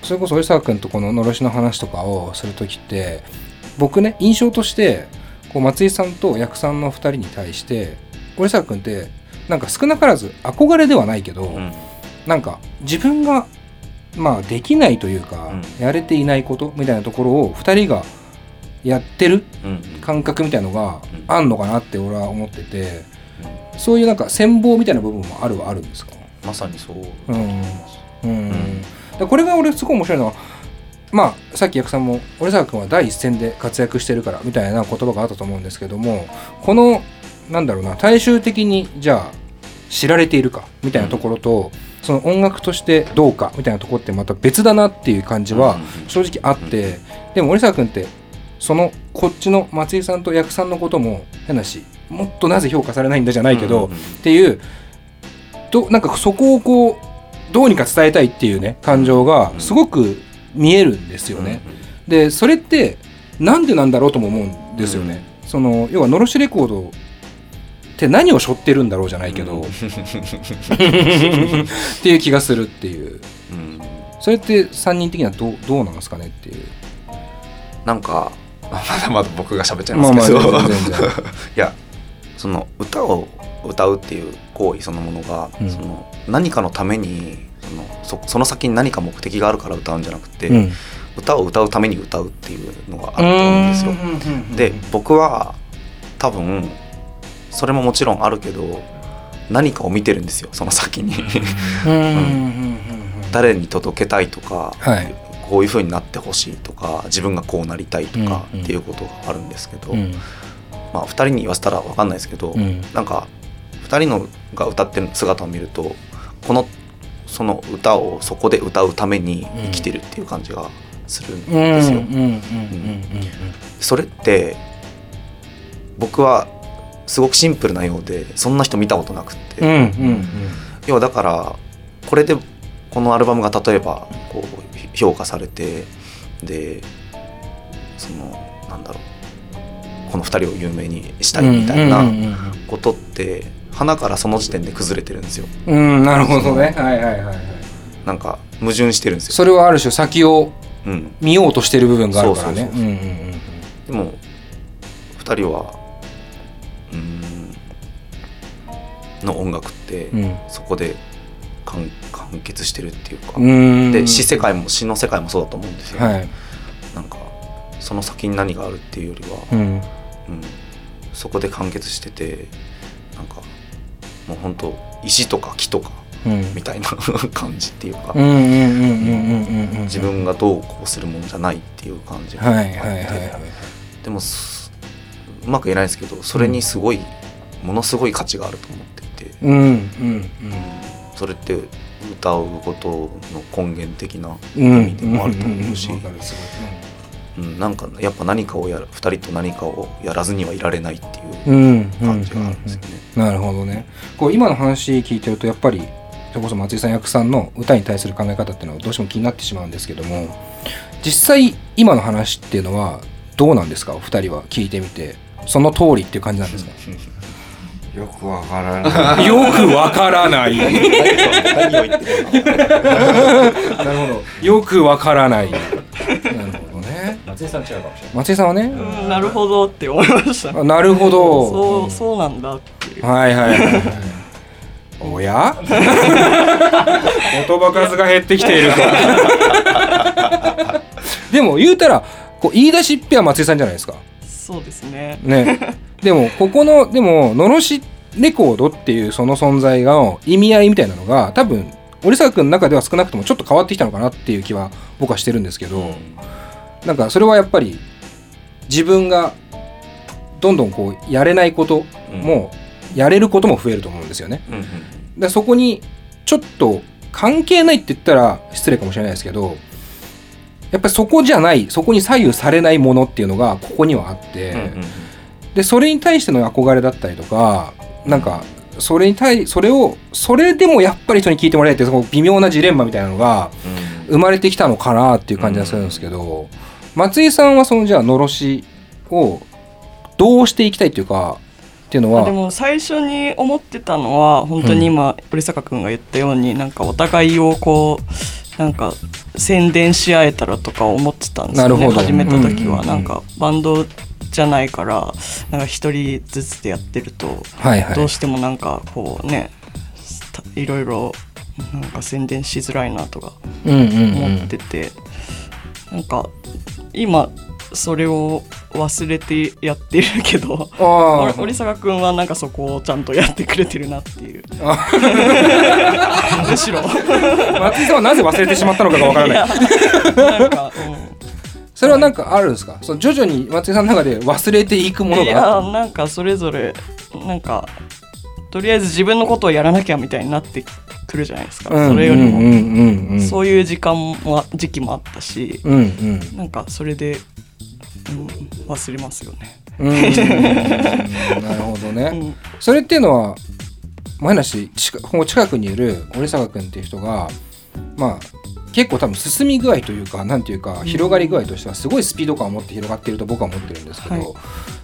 それこそ折沢君とこののろしの話とかをする時って僕ね印象としてこう松井さんと薬さんの2人に対して折沢君ってなんか少なからず憧れではないけど、うん。なんか自分がまあできないというか、うん。やれていないことみたいなところを2人がやってるうん。感覚みたいのがうん。あんのかなって俺は思っててそういうなんか戦望みたいな部分もあるはあるんですか？まさにそうだとうん思います。うん。ん。でこれが俺すごい面白いのはまあさっき役さんも折沢君は第一線で活躍してるからみたいな言葉があったと思うんですけどもこのなんだろうな大衆的にじゃあ知られているかみたいなところと、その音楽としてどうかみたいなところってまた別だなっていう感じはうん正直あって、でも折沢君ってそのこっちの松井さんと役さんのことも変だしもっとなぜ評価されないんだじゃないけど、うん。っていうどなんかそこをこうどうにか伝えたいっていうね感情がすごく見えるんですよね。でそれってなんでなんだろうとも思うんですよね。その要はのろしレコードって何を背負ってるんだろうじゃないけど、うん。っていう気がするっていう。うん。それって3人的にはどうどうなんですかねっていう。なんかまだまだ僕が喋っちゃいまあますけど、まあ全然全然。[LAUGHS] いやその歌を歌うっていう行為そのものが、うん。その何かのためにそのそその先に何か目的があるから歌うんじゃなくて、うん。歌を歌うために歌うっていうのがあると思うんですよ。で僕は多分それももちろんあるけど何かを見てるんですよその先に。うんうんうんうん。誰に届けたいとか、はい。こういう風になってほしいとか自分がこうなりたいとかうんうん。っていうことがあるんですけど、うん。まあ、2人に言わせたら分かんないですけど、うん。なんか2人のが歌ってる姿を見るとこのその歌をそこで歌うために生きてるっていう感じがするんですよ。それって僕はすごくシンプルなようでそんな人見たことなくって、要はだからこれでこのアルバムが例えばこう評価されてでそのなんだろうこの2人を有名にしたいみたいなことって花からその時点で崩れてるんですよ。うんうんなるほどね。はいはいはいはい。なんか矛盾してるんですよ、それはある種先をうん、見ようとしてる部分があるからね。でも2人はうんの音楽ってうん。そこで完完結してるっていうか、うん。で詩世界も詩の世界もそうだと思うんですよ、はい。なんかその先に何があるっていうよりは、うん。うん。そこで完結しててもう本当石とか木とかうん。みたいな [LAUGHS] 感じっていうか、自分がどうこうするもんじゃないっていう感じがはいはいはいはいでもすうまく言えないですけどそれにすごい、ものすごい価値があると思っていて、うんうんそれって歌うことの根源的な意うん味でもあると思うし、うん、なんかやっぱ何かをやる2人と何かをやらずにはいられないっていう感じがあるんですよね。なるほどね。こう今の話聞いてるとやっぱりそれこそ松井さん役さんの歌に対する考え方っていうのはどうしても気になってしまうんですけども実際今の話っていうのはどうなんですか？お二人は聞いてみて。その通りっていう感じなんですか？[LAUGHS] よくわからない。[LAUGHS] よくわからない。[LAUGHS] なるほど。よくわからない。なるほど。ね松井さん違うかもしれない。松井さんはね。うんなるほどって思いました。あなるほど。そうそうなんだっていう。はいはいはい。はい。おや？[LAUGHS] 言葉数が減ってきていると。でも言うたらこう言い出しっぺは松井さんじゃないですか。そうですね。ね。でもここのでものろしレコードっていうその存在の意味合いみたいなのが多分折坂君の中では少なくともちょっと変わってきたのかなっていう気は僕はしてるんですけど、なんかそれはやっぱり自分がどんどんこうやれないこともやれることも増えると思うんですよね。うんうん。でそこにちょっと関係ないって言ったら失礼かもしれないですけどやっぱりそこじゃないそこに左右されないものっていうのがここにはあって、うんうんでそれに対しての憧れだったりとかなんかそれに対それをそれでもやっぱり人に聞いてもらえってその微妙なジレンマみたいなのが生まれてきたのかなっていう感じがするんですけど、松井さんはそのじゃあのろしをどうしていきたいっていうかっていうのはでも最初に思ってたのは本当に今堀坂君が言ったようになんかお互いをこうなんか宣伝し合えたらとか思ってたんですよね始めた時は。うんなんかバンドじゃないからなんか一人ずつでやってるとはいはい。どうしてもなんかこうねたいろいろなんか宣伝しづらいなとかうんうんうん。思ってて、なんか今それを忘れてやってるけど折坂君はなんかそこをちゃんとやってくれてるなっていう。あ [LAUGHS] むしろ。松井さんはなぜ忘れてしまったのかがわからない。なんか、それはなんかあるんですか？その徐々に松井さんの中で忘れていくもうん、いのが。あっやなんかそれぞれなんかとりあえず自分のことをやらなきゃみたいになってくるじゃないですか、たそれよりも、そういう時間も時期もあったし、うんうん。なんかそれで、うん、忘れますよね。うんうんうん。[LAUGHS] なるほどね、うん。それっていうのは前梨近この近くにいる折坂君っていう人がまあ結構多分進み具合というかなんていうか広がり具合としてはすごいスピード感を持って広がっていると僕は思ってるんですけど、はい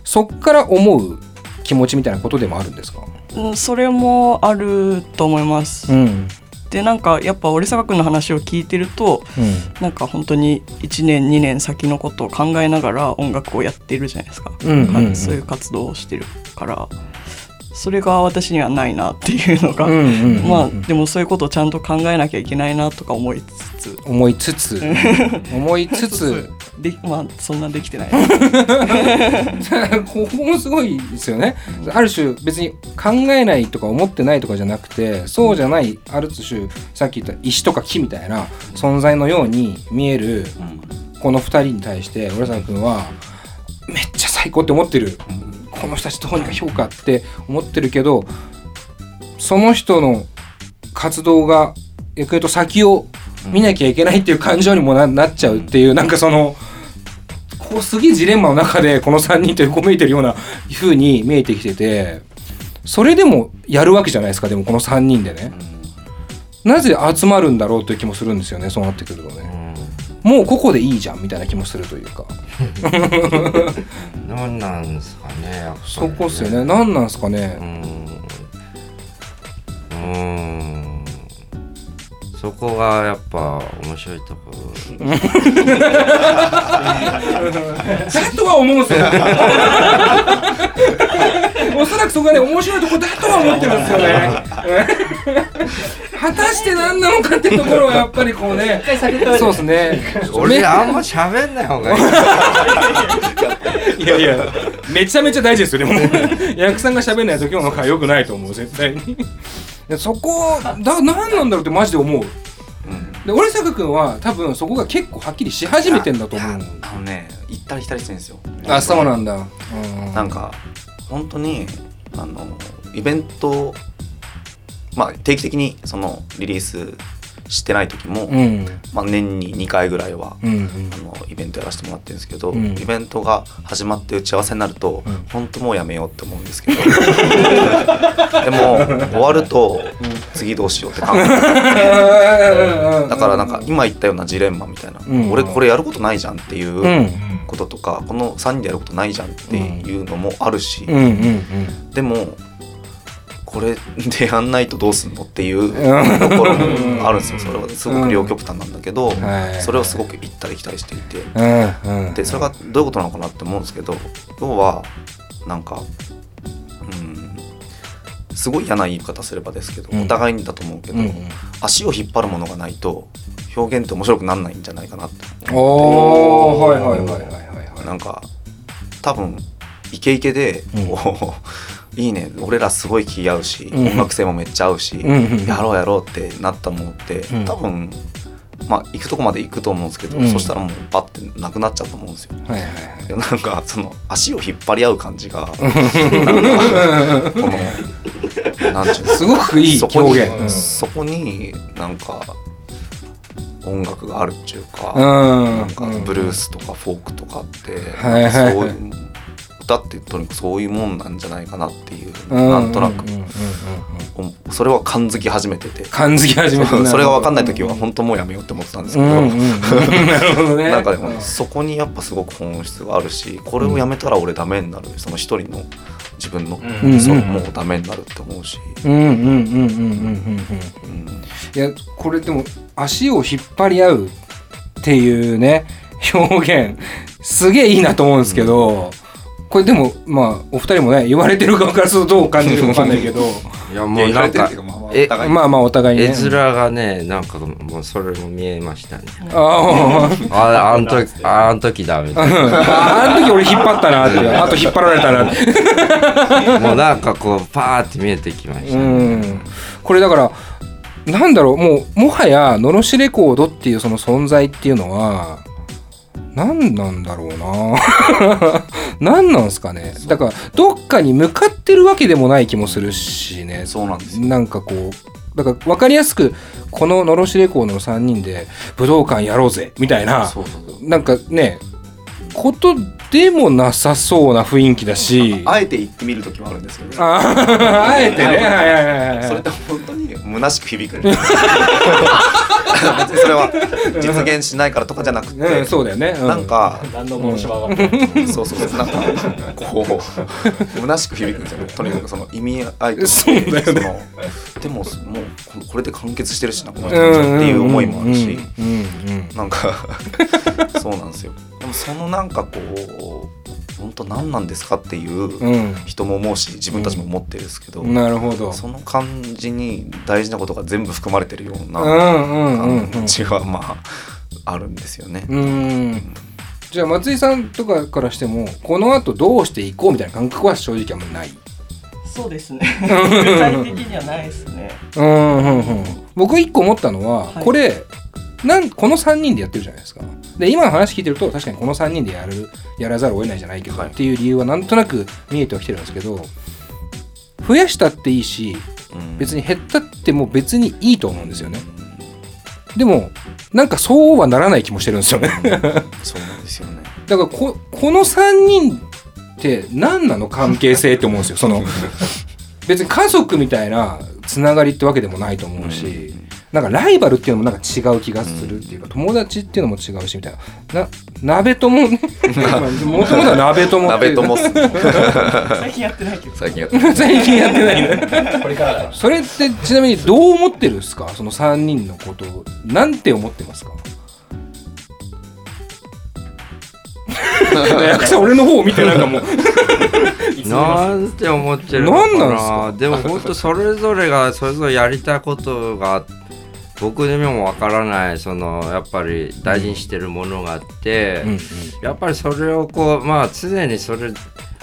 そっから思う気持ちみたいなことでもあるんですかうん、それもあると思います。うん。でなんかやっぱ折坂君の話を聞いてるとうん。なんか本当に1年2年先のことを考えながら音楽をやってるじゃないですか、うんうんうん。そういう活動をしてるからそれが私にはないなっていうのが、まあでもそういうことをちゃんと考えなきゃいけないなとか思いつつ。思いつつ。[LAUGHS] 思いつつ。でまあそんなできてない。[LAUGHS] ここもすごいですよね。ある種別に考えないとか思ってないとかじゃなくてそうじゃないある種さっき言った石とか木みたいな存在のように見えるこの2人に対して浦沢君はめっちゃ最高って思ってるこの人たちどうにか評価って思ってるけどその人の活動が逆に言うと先を見なきゃいけないっていう感情にもななっちゃうっていうなんかそのこうすげえジレンマの中でこの3人と横向いてるような風に見えてきててそれでもやるわけじゃないですかでもこの3人でね。なぜ集まるんだろうという気もするんですよねそうなってくるとねもうここでいいじゃんみたいな気もするというか。[LAUGHS] 何なんですかねやっぱりね。そこっすよね。何なんすかうねん。うんそこがやっぱ面白いとこ。だとは思うんですよおそらくそこがね面白いとこだとは思ってるんですよね。[LAUGHS] 果たして何なのかってところはやっぱりこうね。そうですね。俺あんま喋んない方がいい。いやいや、めちゃめちゃ大事ですよ、でも。役さんが喋んないと今日の会良くないと思う、絶対に。でそこだ何なんだろうってマジで思う。うん。で折坂君は多分そこが結構はっきりし始めてんだと思う。あのね行ったり来たりしてるんですよ。あそうなんだ、うん、なんか本当にあのイベントまあ定期的にそのリリースしてない時も、うん。まあ、年に2回ぐらいは、うんうん。あのイベントやらせてもらってるんですけど、うん。イベントが始まって打ち合わせになると、うん。本当もうやめようって思うんですけど [LAUGHS] でも終わると次どうしようって考えだからなんか今言ったようなジレンマみたいな、うん。俺これやることないじゃんっていううん。こととか、この3人でやることないじゃんっていうのもあるし、でもこれでやんないとどうすんのっていううん。ところもあるんですよ。それはすごく両極端なんだけど、はい。それをすごく行ったり来たりしていて。うん。うん。でそれがどういうことなのかなって思うんですけど要はなんかうんすごい嫌な言い方すればですけど、うん。お互いにだと思うけど、うん。うん足を引っ張るものがないと表現って面白くならないんじゃないかなっておーはいはいはいはいはいはい。なんか多分イケイケでうん。こう、いいね。俺らすごい気合うし、うん。音楽性もめっちゃ合うし、やろうやろうってなったものって、うん。多分まあ行くとこまで行くと思うんですけど、うん。そしたらもうパッてなくなっちゃうと思うんですよ。はいはいなんかその足を引っ張り合う感じがこのなんちゅうのすごくいいそこに、表現。うん。そこになんか音楽があるっていうか、うん。なんかブルースとかフォークとかって、はいはいはい。そういうしたってとにかくそういうもんなんじゃないかなっていうなんとなく。それは感づき始めてて。感づき始めてそれが分かんない時は本当もうやめようって思ってたんですけど、なんかでも、そこにやっぱすごく本質があるしこれをやめたら俺ダメになる。その一人の自分の、そのもうダメになるって思うし。いやこれでも足を引っ張り合うっていうね表現すげえいいなと思うんですけど、これでもまあお二人もね言われてる側からするとどう感じるかわかんないけど。[LAUGHS] いやもうなんかえまあまあお互いにね絵面がねなんかもうそれも見えましたね。あああの時あの時だみたいああの時俺引っ張ったなって [LAUGHS] あと引っ張られたな [LAUGHS] もうなんかこうパーって見えてきましたうねん。これだからなんだろうもうもはやのろしレコードっていうその存在っていうのは何なんだろうな。[LAUGHS] 何なんすかね。だからどっかに向かってるわけでもない気もするしね。そうなんですよ。なんかこうだから分かりやすくこののろしレコードの3人で武道館やろうぜみたいなそうそうそう。なんかねことでもなさそうな雰囲気だし。あえて言ってみる時もあるんですけどあーあえてね。はいはいはいはいそれって本当に虚しく響く。別 [LAUGHS] にそれは実現しないからとかじゃなくて、うん、そうだよね、うん。なんか何の申し訳ない。そうそうそうなんかこう虚しく響くんですよね。とにかくその意味合いとそうだよね。そのでももうこれで完結してるしなこの人たちっていう思いもあるし。なんか [LAUGHS] そうなんですよ。でもそのなんかこう本当何なんですかっていううん。人も思うし自分たちも思ってるんですけど、うん。なるほど。その感じに大事なことが全部含まれてるよううな感じはまああるんですよね。うん。じゃあ松井さんとかからしてもこの後どうしていこうみたいな感覚は正直あんまない。そうですね。具体的にはないですね。うんうんうん。僕一個思ったのは、はい。これなんこの3人でやってるじゃないですか。で今の話聞いてると確かにこの3人でやるやらざるを得ないじゃないけど、はい。っていう理由はなんとなく見えてはきてるんですけど増やしたっていいしうん。別に減ったっても別にいいと思うんですよね。でもなんかそうはならない気もしてるんですよね。そうなんですよね。[LAUGHS] だからここの3人って何なの関係性って思うんですよその。[LAUGHS] 別に家族みたいなつながりってわけでもないと思うし、なんかライバルっていうのもなんか違う気がするっていうか、友達っていうのも違うしみたいな。な鍋友？ねもともとは鍋友って鍋ともっすね。[LAUGHS] 最近やってないけど。最近やってる [LAUGHS] 最近やってないね。これからだ。よ。それってちなみにどう思ってるんですか？その3人のことを。なんて思ってますか？[LAUGHS] 役者俺の方を見てなんかもう。なんて思ってるのかな。なんなんすでも本当それぞれがそれぞれやりたいことが僕にもわからないそのやっぱり大事にしてるものがあって、うんうん。やっぱりそれをこうまあ常にそれ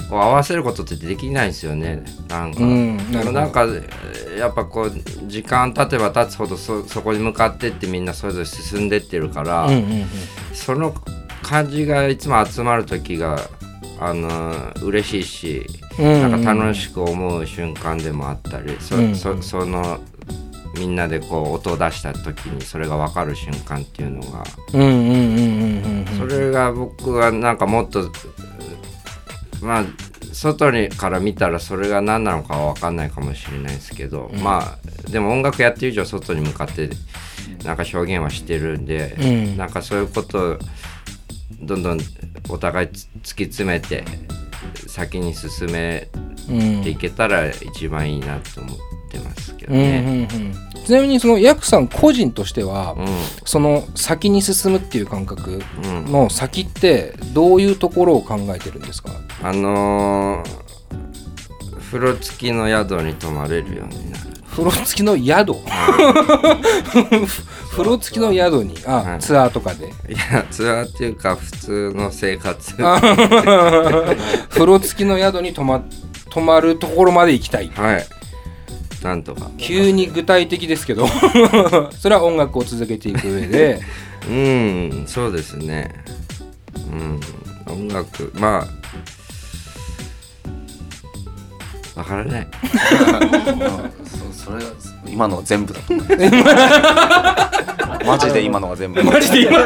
こう合わせることってできないんですよね。なんか、うんなんかえーやっぱこう時間経てば経つほどそそこに向かってってみんなそれぞれ進んでってるから、うんうんうん。その感じがいつも集まる時があの嬉しいし、うん。なんか楽しく思う瞬間でもあったり、そうん。そそのみんなでこう音を出した時にそれが分かる瞬間っていうのが、うんうんうんうんうんうんそれが僕はなんかもっとまあ外にから見たらそれが何なのかは分かんないかもしれないですけど、まあでも音楽やってる以上外に向かってなんか表現はしてるんで、うん。なんかそういうことをどんどんお互いつ突き詰めて先に進めうんていけたら一番いいなと思ってますけどうんうんね。うん。ちなみにそのヤクさん個人としては、うん。その先に進むっていう感覚うん。の先ってどういうところを考えてるんですか？あのー風呂付きの宿に泊まれるようになる。風呂付きの宿？[LAUGHS] 風呂付きの宿に？あ、はい。ツアーとかで。いやツアーっていうか普通の生活。あ [LAUGHS] 風呂付きの宿に泊ま泊まるところまで行きたい。はいなんとか。急に具体的ですけど。[LAUGHS] それは音楽を続けていく上で。[LAUGHS] うんそうですね。うん音楽。まあわからない。そそれが今のは全部だ。と思うマジで今のが全部。マジで今。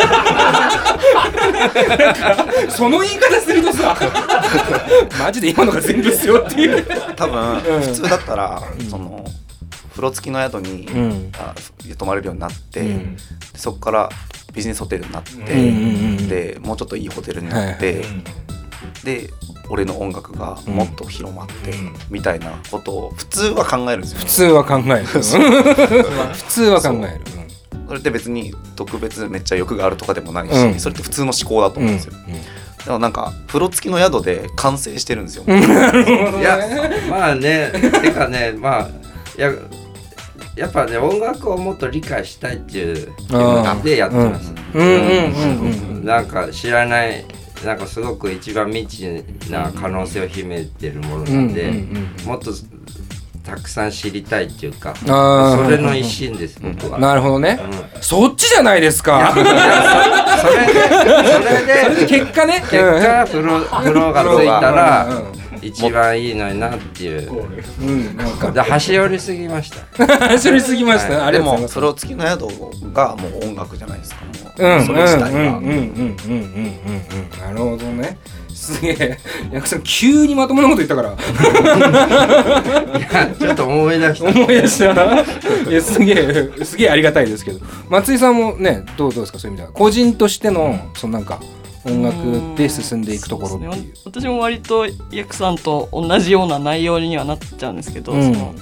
その言い方するとさ [LAUGHS] マジで今のが全部っすよっていう。多分うん。普通だったら、その風呂付きの宿に、うん。あ泊まれるようになって、うん。でそこからビジネスホテルになって、うんうんうんでもうちょっといいホテルになって、で俺の音楽がもっと広まって、みたいなことを普通は考えるんですよ、普通は考える。[LAUGHS] 普通は考える。それって別に特別めっちゃ欲があるとかでもないし、うん。それって普通の思考だとうん思うんですよ、でもなんか風呂付きの宿で完成してるんですよ、[LAUGHS] いやまあね。てかねまあいややっぱね音楽をもっと理解したいっていう気持ちでやってます、なん。か知らないなん。かすごく一番未知な可能性を秘めてるものなん。で、もっとたくさん。知りたいっていうかそれの一心です僕は。なるほどね、そっちじゃないですかそれでそれで結果ね結果風呂風呂がついたら一番いいのになっていう。うんなんか。で端折りすぎました。[LAUGHS] それすぎました、はい。ありでがとうございます。も風呂付きの宿がもう音楽じゃないですか。もう、うんうんそれ自体が、うんうんうんうんうんうんうんなるほどねすげえヤクさん急にまともなこと言ったからちょっと思い出した思い出したいやすげえすげえありがたいですけど松井さんもねどうどうですかそういう意味では個人としてのそのなんか音楽で進んでいくところっていう。そうですね。私も割とヤクさんと同じような内容にはなっちゃうんですけど、うん。その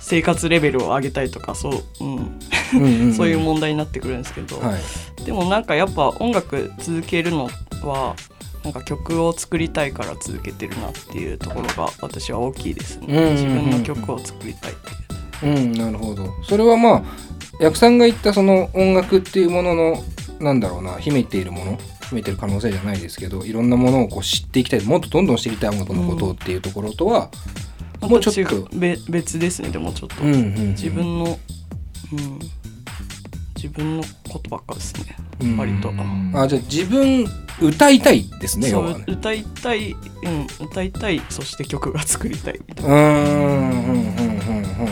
生活レベルを上げたいとかそう,、うん。[LAUGHS] そういう問題になってくるんですけど、はい。でもなんかやっぱ音楽続けるのはなんか曲を作りたいから続けてるなっていうところが私は大きいですね、うんうんうんうん。自分の曲を作りたいっていう。うんなるほど。それはまあ役さんが言ったその音楽っていうもののなんだろうな秘めているもの秘めてる可能性じゃないですけどいろんなものをこう知っていきたい。もっとどんどん知りたい音楽のことをっていうところとは、もうちょっと別ですねでもちょっと、うんうんうん自分の、うん、自分のことばっかですね、うん。割と。あじゃあ自分歌いたいですね要そはね。う歌いたい、うん、歌いたいそして曲が作りたいみたいうーんうんうんうんうん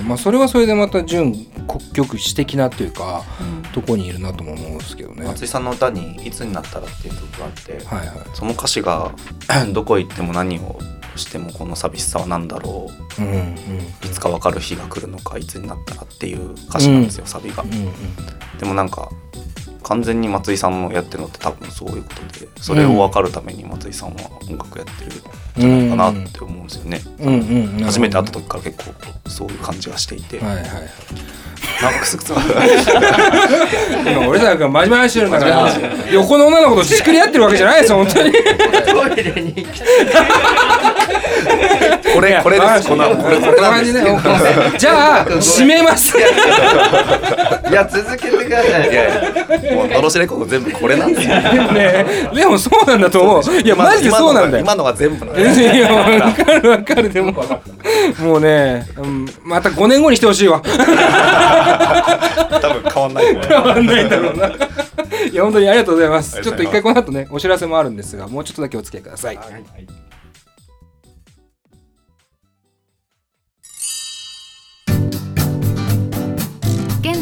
まあそれはそれでまた純国曲詩的なというかな、とこにいるなとも思うんですけどね。松井さんの歌に「いつになったら」っていう曲があって、はいはい。その歌詞が [CLEARS THROAT] どこ行っても何をしてもこの寂しさは何だろう。うんうんいつか分かる日が来るのかいつになったらっていう歌詞なんですよ、サビが。うんうん。でもなんか完全に松井さんのやってるのって多分そういうことでそれを分かるために松井さんは音楽やってるんじゃないかなって思うんですよね、うんうんうん初めて会った時から結構そういう感じがしていて、はいはいはい。なんかくすくす今俺らが真面目な話してるんだから横の女の子としくり合ってるわけじゃないですよ本当に。トイレに行きたいこれこれです。このこれこれなんです。こんな感じね。OK [LAUGHS] じゃあ締めます。いや続けてください。もうのろしレコード全部これなんです。よねでもそうなんだと思う。いやマジでそうなんだよ。今のが全部なんですいやわかるわかるでも。もうね、うん、また5年後にしてほしいわ。[LAUGHS] 多分変わんない変わんないんだろうな。いや本当にありがとうございます。ちょっと一回この後ねお知らせもあるんですがもうちょっとだけお付き合いください、現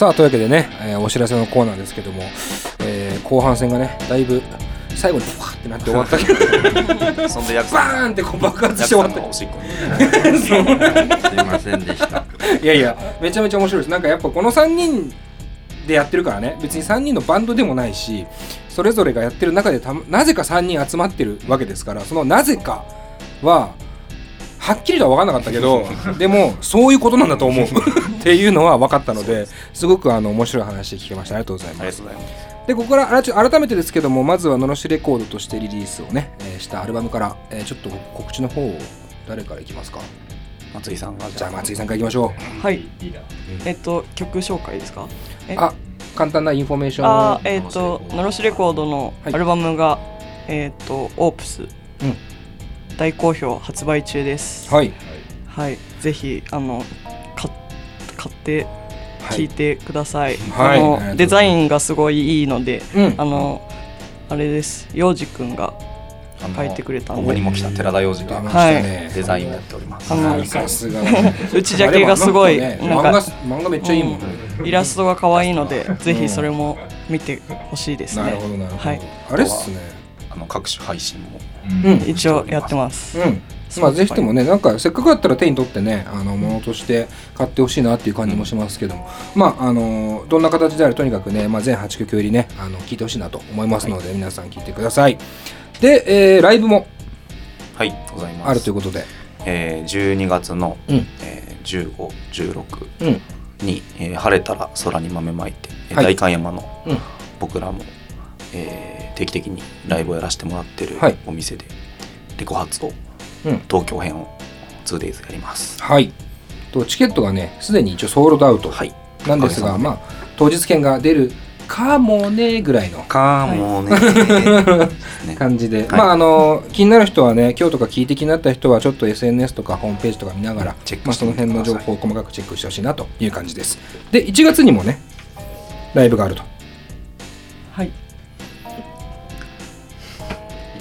さあというわけでね、えーお知らせのコーナーですけども、えー後半戦がねだいぶ最後にフワってなって終わったけど。[LAUGHS] そんでヤクバーンってこう爆発ヤして終わった。すいませんでした。[LAUGHS] いやいやめちゃめちゃ面白いです。なんかやっぱこの3人でやってるからね別に3人のバンドでもないしそれぞれがやってる中でたなぜか3人集まってるわけですからそのなぜかははっきりとは分かんなかったけどでもそういうことなんだと思う。っていうのは分かったのですごくあの面白い話聞けました。ありがとうございあます。りがとうございます。でここからあらちょ改めてですけどもまずはのろしレコードとしてリリースをね、えーしたアルバムから、えーちょっと告知の方を誰からいきますか？松井さんがじゃあ松井さんからいきましょう。はい。えっと曲紹介ですか？え？あ簡単なインフォメーション。あーえっ、とのろしレコードのはい。アルバムが、えっ、と OOPTH、うん大好評発売中です。はい。はい。ぜひあのか買ってはい。てください、はい。あのデザインがすごいいいのでうん。あのあれです。陽次くんが書いてくれたんで。ここにも来た寺田洋次が出ましたね。デザインをやっております。あのはい。さすが。内ジャケがすごいねなんか漫画漫画めっちゃいいもん、イラストが可愛いのでぜひそれも見てほしいですね。なるほどなるほど、はい。あれっすね。あの各種配信もうん一応やってます、うん。まあぜひともねなんかせっかくだったら手に取ってねあのものとして買ってほしいなっていう感じもしますけども、まああのどんな形であれとにかくね、まあ、全8曲よりねあの聞いてほしいなと思いますので、皆さん聞いてください。で、えーライブもはいございます。あるということで。えー12月の、うん。えー、1516うん。に、えー晴れたら空に豆まいて、えーはい。代官山のうん。僕らも、えー定期的にライブをやらせてもらってるはい。お店でレコ発をうん。東京編を 2days やります。はい。とチケットがねすでに一応ソールドアウトはい。なんですが、おかげさまあ当日券が出るかもねぐらいのかもね。ね。感じで、はい。まああの気になる人はね今日とか聞いて気になった人はちょっと SNS とかホームページとか見ながら、まあ、チェックしてその辺の情報を細かくチェックしてほしいなという感じです。で1月にもねライブがあると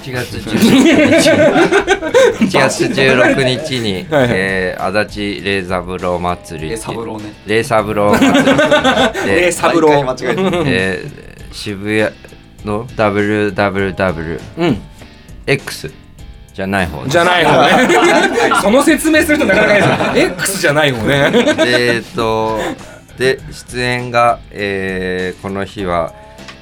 1月16日。1 [LAUGHS] 月16日に、[LAUGHS] はいはい。えー足立霊三郎祭り。えサブローね。霊三郎祭り。で霊三郎。毎回間違ええー渋谷の WWWX うん。じゃない方ね。じゃない方ね。[LAUGHS] その説明するとなかなかないです。よ X じゃない方ね。でえっとで出演が、えーこの日は、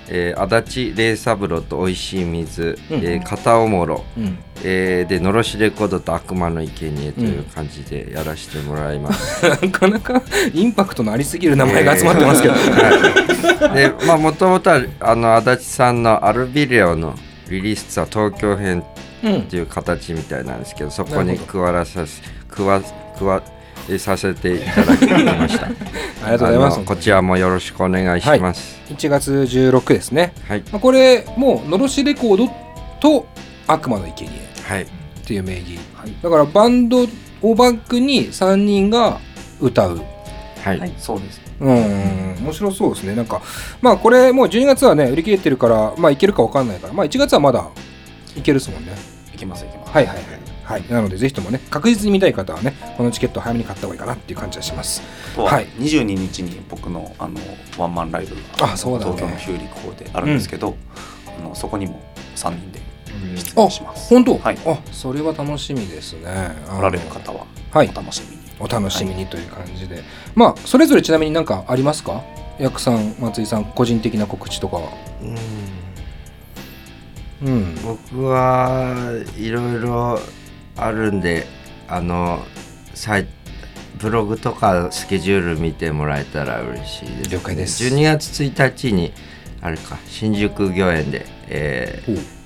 えー足立霊三郎と美味しい水、うん。えー片おもろ、うん。えーでのろしレコードと悪魔の生贄という感じでやらせてもらいます、[LAUGHS] なかなかインパクトのありすぎる名前が集まってますけど、はい。でまあもともとはあの足立さんのアルビレオのリリースツアー東京編うんっていう形みたいなんですけどそこに加わらさせ加わ加わえさせていただきました。[LAUGHS] ありがとうございます。こちらもよろしくお願いします。1月16ですね、はい。まあ、これもうのろしレコードと悪魔の生贄。はい。っていう名義、だからバンドをバックに3人が歌う。はい、はい。そうです。うん。面白そうですね。なんかまあこれもう12月はね売り切れてるからまあいけるかわかんないからまあ1月はまだいけるっすもんね。いけますいけます。はいはいはいはい、なのでぜひともね確実に見たい方はねこのチケットを早めに買った方がいいかなっていう感じがします。ははい。22日に僕のあのワンマンライブがあそうだね東京のヒューリックホールであるんですけど、あのそこにも3人で出演します。本当、はい。あそれは楽しみですね。来られる方ははい。お楽しみに。お楽しみにという感じで、まあそれぞれちなみになんかありますか？薬さん松井さん個人的な告知とかは。うん。うん。僕はいろいろあるんであのサイブログとかスケジュール見てもらえたら嬉しいです。了解です。12月1日にあれか新宿御苑で、えー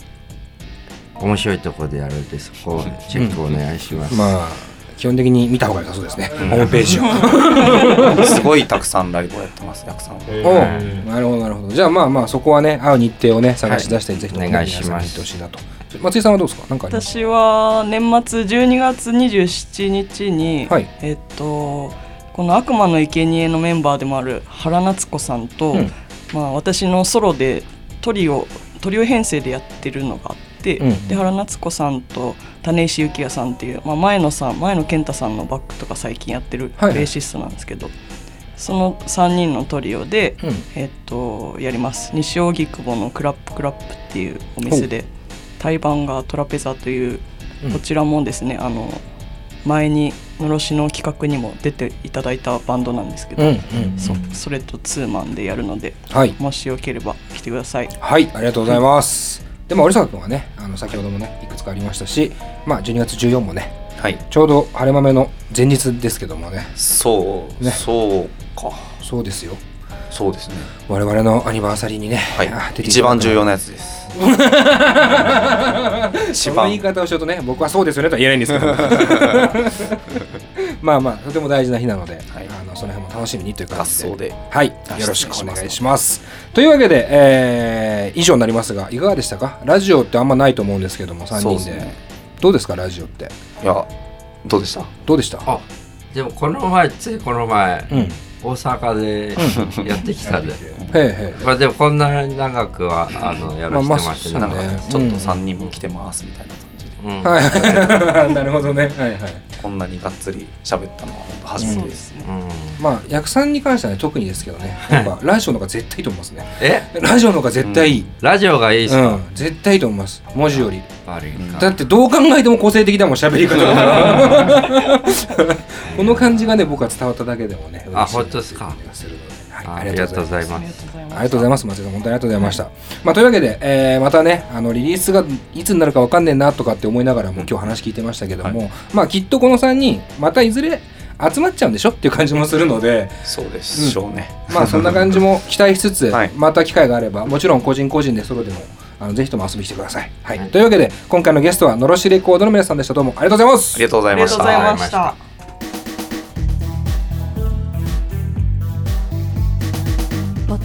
面白いところでやるんでそこをチェックお願いします、まあ基本的に見た方が良さそうですね、ホームページを。[LAUGHS] すごいたくさんライブをやってます、ヤクさん。は。おう。なるほどなるほど。じゃあまあまあそこはね会う日程をね探し出して、ぜひとも、ね、お願いします。しいなと松井さんはどうですか？何か私は年末12月27日に、はい。えっとこの悪魔の生贄のメンバーでもある原夏子さんと、うん。まあ、私のソロでトリオトリオ編成でやってるのがあって、うんで原夏子さんと種石幸也さんっていう、まあ、前野さん前野健太さんのバックとか最近やってるベはいはい。ーシストなんですけど、その3人のトリオで、うん。えっとやります。西荻窪のクラップクラップっていうお店で対バンがトラペザという、うんこちらもですねあの前にのろしの企画にも出ていただいたバンドなんですけど、うんうんそそれとツーマンでやるのではいもしよければ来てくださいはいありがとうございます、でも有坂君はねあの先ほどもねいくつかありましたしまあ12月14もねはい。ちょうど晴れ豆の前日ですけどもねそう、ねそうか。そうですよそうですね。我々のアニバーサリーにね、はいあ。出て一番重要なやつです。一 [LAUGHS] その番言い方をしようとね僕はそうですよねとは言えないんですけど。[LAUGHS] まあまあとても大事な日なので、はい。あのその辺も楽しみにという感合じで。奏で。はい。あよろしくお願いします。というわけで、えー以上になりますがいかがでしたか？ラジオってあんまないと思うんですけども3人で。ね。どうですか？ラジオって。いや、どうでした？どうでした？あでもこの前ついこの前、うん。へ大阪でやってきたんで [LAUGHS] えへまあでもこんなに長くはあのやらせてもらってまあまあなかったなん。か、ちょっと3人も来てますみたいなはい [LAUGHS] なるほどね。はいはい。こんなにがっつり喋ったのは本当初めてです。うん。まあ役さんに関してはね特にですけどね。やっぱラジオの方が絶対いいと思いますね。え？ラジオの方が絶対いい、ラジオがいいっすか、うん、絶対いいと思います。文字より。だってどう考えても個性的だもん喋り方。が [LAUGHS] この感じがね僕は伝わっただけでもねあ本当ですかするのではい。あありがとうございます。ありがとうございます。松井さん。本当にありがとうございました、まあ、というわけで、えーまたねあのリリースがいつになるかわかんねえなとかって思いながらも今日話聞いてましたけども、まあきっとこの3人またいずれ集まっちゃうんでしょっていう感じもするのでそうでしょうね。まあそんな感じも [LAUGHS] 期待しつつ、はい。また機会があればもちろん個人個人でソロでもあのぜひとも遊びに来てください、はい。というわけで今回のゲストはのろしレコードの皆さんでした。どうもありがとうございます。ありがとうございました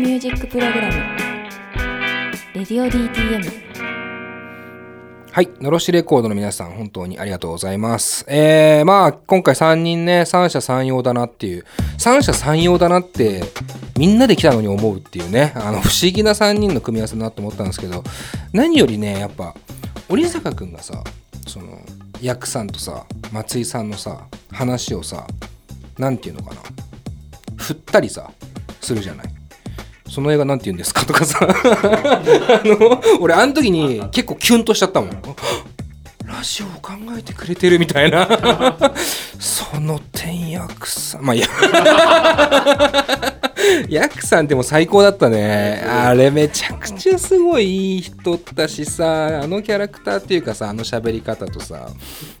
ミュージックプログラム「レディオ DTM」はい。のろしレコードの皆さん、本当にありがとうございます。えー、まあ、今回3人ね、三者三様だなっていう、三者三様だなって、みんなで来たのに思うっていうね、あの、不思議な3人の組み合わせだなと思ったんですけど、何よりね、やっぱ、織坂くんがさ、その、ヤクさんとさ、松井さんのさ、話をさ、なんていうのかな、振ったりさ、するじゃない。その映画なんて言うんですか？とかさ。あの俺あの時に結構キュンとしちゃったもん。ラジオを考えてくれてるみたいな。[LAUGHS] その天役さん。まあいいやヤクさんでも最高だったね。あれめちゃくちゃすごいいい人だしさあのキャラクターっていうかさあの喋り方とさ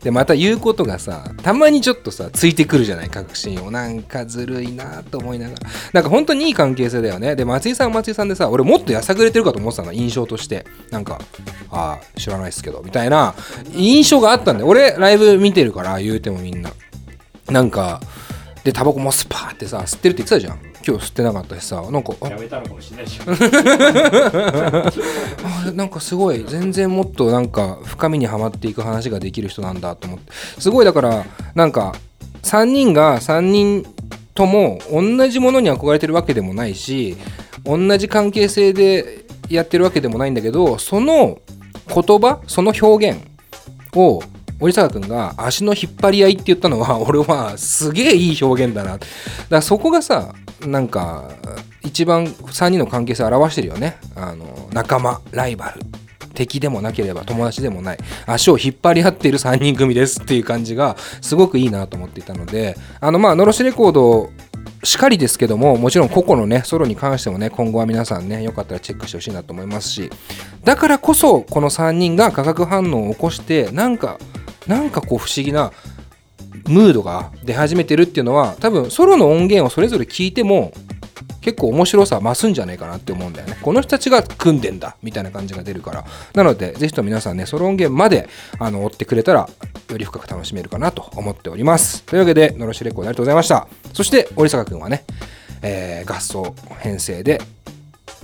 でまた言うことがさたまにちょっとさついてくるじゃない確信を。なんかずるいなと思いながら。なんか本当にいい関係性だよね。で松井さんは松井さんでさ俺もっとやさぐれてるかと思ってたの印象として。なんかああ知らないっすけど。みたいな印象があったんだよ。俺ライブ見てるから言うてもみんな。なんかでタバコもスパーってさ吸ってるって言ってたじゃん。今日吸ってなかったしさなんかあやめたのかもしれないし。[LAUGHS] あなんかすごい全然もっとなんか深みにはまっていく話ができる人なんだと思って。すごいだからなんか3人が3人とも同じものに憧れてるわけでもないし同じ関係性でやってるわけでもないんだけどその言葉その表現を折坂君が足の引っ張り合いって言ったのは [LAUGHS] 俺はすげえいい表現だな。だからそこがさなんか一番3人の関係性を表してるよね。あの仲間ライバル。敵でもなければ友達でもない。足を引っ張り合っている3人組ですっていう感じがすごくいいなと思っていたので。あのまあのろしレコードしかりですけどももちろん個々のねソロに関してもね今後は皆さんねよかったらチェックしてほしいなと思いますし。だからこそこの3人が化学反応を起こしてなんかなんかこう不思議なムードが出始めてるっていうのは多分ソロの音源をそれぞれ聞いても結構面白さ増すんじゃないかなって思うんだよね。この人たちが組んでんだみたいな感じが出るから。なのでぜひとも皆さんねソロ音源まであの追ってくれたらより深く楽しめるかなと思っております。というわけでのろしレコードありがとうございました。そして折坂君はね、えー合奏編成で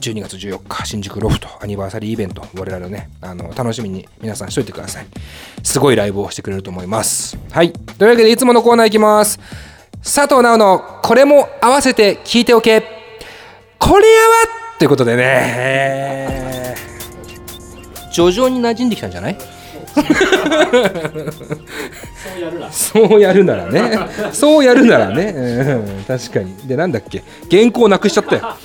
12月14日新宿ロフトアニバーサリーイベント我々ねあの楽しみに皆さんしといてください。すごいライブをしてくれると思います。はい。というわけでいつものコーナーいきます。佐藤直のこれも合わせて聞いておけ。これやわということでね。えー徐々に馴染んできたんじゃない？そうやるならね。そうやるならね、うん、確かに。でなんだっけ？原稿なくしちゃったよ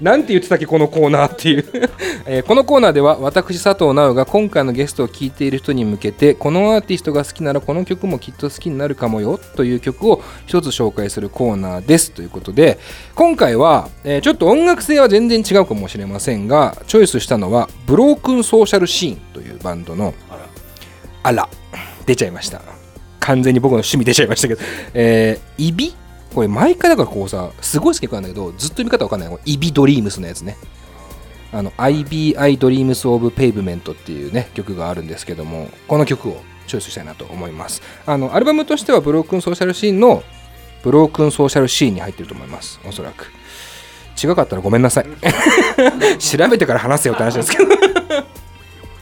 なんて言ってたっけこのコーナーっていう、[LAUGHS] えーこのコーナーでは私佐藤直が今回のゲストを聴いている人に向けてこのアーティストが好きならこの曲もきっと好きになるかもよという曲を一つ紹介するコーナーです。ということで今回は、えーちょっと音楽性は全然違うかもしれませんがチョイスしたのはブロークンソーシャルシーンというバンドのあら。出ちゃいました。完全に僕の趣味出ちゃいましたけど。えー、イビ？これ毎回だからこうさすごい好きなんだけどずっと読み方わかんないこれイビドリームスのやつね。あの IBI Dreams of Pavement っていうね曲があるんですけどもこの曲をチョイスしたいなと思います。あのアルバムとしてはブロークンソーシャルシーンのブロークンソーシャルシーンに入ってると思います。おそらく。違かったらごめんなさい。[LAUGHS] 調べてから話せよって話ですけど。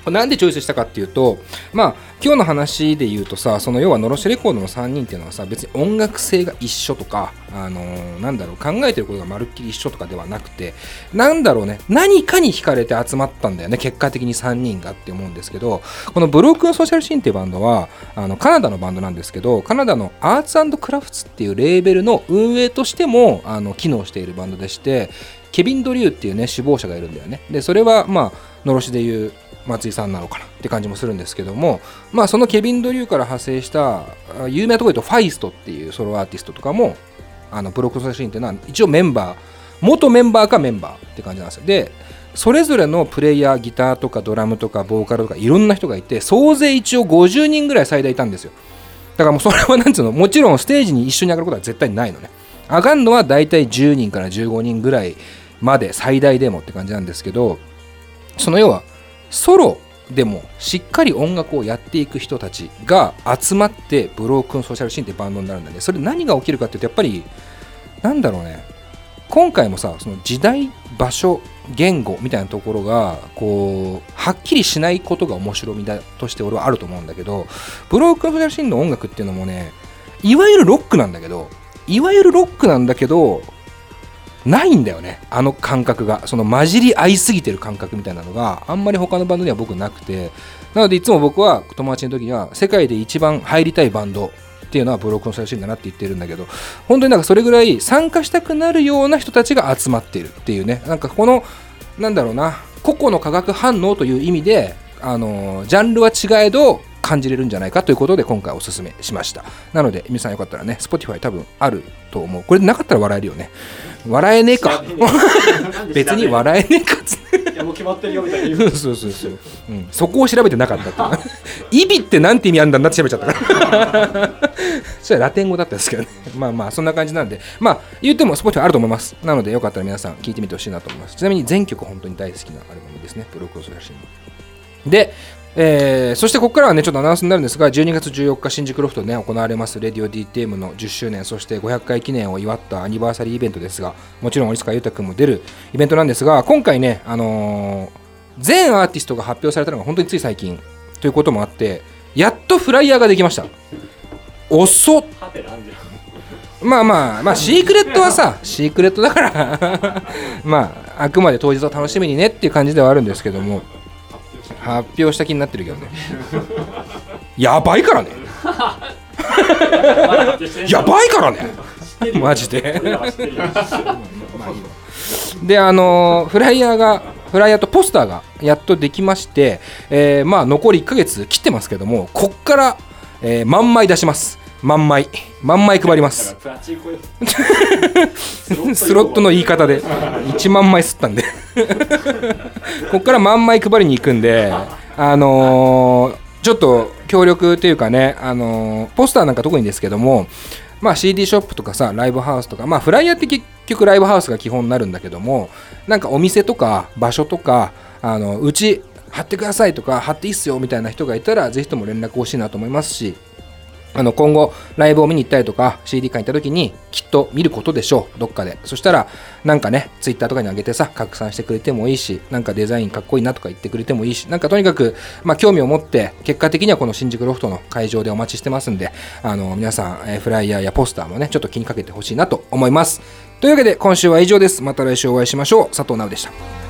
なんでチョイスしたかっていうとまあ今日の話で言うとさその要はのろしレコードの3人っていうのはさ別に音楽性が一緒とかあのーなんだろう考えてることがまるっきり一緒とかではなくてなんだろうね何かに惹かれて集まったんだよね結果的に3人がって思うんですけどこのブロークンソーシャルシーンっていうバンドはあのカナダのバンドなんですけどカナダのアーツクラフツっていうレーベルの運営としてもあの機能しているバンドでしてケビン・ドリューっていうね首謀者がいるんだよね。でそれはまあのろしでいう松井さんなのかなって感じもするんですけどもまあそのケビン・ドリューから派生した有名なところで言うとファイストっていうソロアーティストとかもあのブロックソーシーンっていうのは一応メンバー元メンバーかメンバーって感じなんですよ。でそれぞれのプレイヤーギターとかドラムとかボーカルとかいろんな人がいて総勢一応50人ぐらい最大いたんですよ。だからもうそれはなんつうのもちろんステージに一緒に上がることは絶対ないのね。上がるのは大体10人から15人ぐらいまで最大でもって感じなんですけどその要はソロでもしっかり音楽をやっていく人たちが集まってブロークンソーシャルシーンってバンドになるんだね。それ何が起きるかっていうとやっぱりなんだろうね。今回もさその時代場所言語みたいなところがこうはっきりしないことが面白みだとして俺はあると思うんだけどブロークンソーシャルシーンの音楽っていうのもねいわゆるロックなんだけどいわゆるロックなんだけどないんだよね。あの感覚が。その混じり合いすぎてる感覚みたいなのがあんまり他のバンドには僕なくて。なのでいつも僕は友達の時には世界で一番入りたいバンドっていうのはブロックの最初だなって言ってるんだけど本当になんかそれぐらい参加したくなるような人たちが集まっているっていうね。なんかこのなんだろうな個々の化学反応という意味であのジャンルは違えど感じれるんじゃないかということで今回おすすめしました。なので皆さんよかったらね Spotify 多分あると思う。これなかったら笑えるよね。笑えねえか。別に笑えねえかっつって。いやもう決まってるよみたいそうそうそう、う。ん、そこを調べてなかったっていう。[LAUGHS] 意味ってなんて意味あんだんなって調べちゃったから。[LAUGHS] それはラテン語だったんですけどね。まあまあそんな感じなんで。まあ言ってもスポーツあると思います。なのでよかったら皆さん聞いてみてほしいなと思います。ちなみに全曲本当に大好きなアルバムですね。プロクロスらしいのでえーそしてここからはねちょっとアナウンスになるんですが12月14日新宿ロフトで、ね、行われますレディオ DTM の10周年そして500回記念を祝ったアニバーサリーイベントですがもちろん折塚裕太君も出るイベントなんですが今回ね、あのー全アーティストが発表されたのが本当につい最近ということもあってやっとフライヤーができました。遅っ。まあまあまあシークレットはさシークレットだから [LAUGHS] まああくまで当日を楽しみにねっていう感じではあるんですけども発表した気になってるけどね。やばいからね。[LAUGHS] やばいからね。マジで。であのフライヤーがフライヤーとポスターがやっとできまして、えーまあ残り1ヶ月切ってますけどもこっから、えー万枚出します万枚万枚配ります。[LAUGHS] スロットの言い方で。1万枚吸ったんで。[LAUGHS] こっから万枚配りに行くんであのーちょっと協力というかね、あのーポスターなんか特にですけどもまあ CD ショップとかさライブハウスとかまあフライヤーって結局ライブハウスが基本になるんだけどもなんかお店とか場所とかあのうち貼ってくださいとか貼っていいっすよみたいな人がいたらぜひとも連絡欲しいなと思いますしあの今後ライブを見に行ったりとか CD 買いに行った時にきっと見ることでしょう。どっかで。そしたらなんかね Twitter とかに上げてさ拡散してくれてもいいしなんかデザインかっこいいなとか言ってくれてもいいしなんかとにかく、まあ、興味を持って結果的にはこの新宿ロフトの会場でお待ちしてますんであの皆さん、えフライヤーやポスターもねちょっと気にかけてほしいなと思います。というわけで今週は以上です。また来週お会いしましょう。佐藤直でした。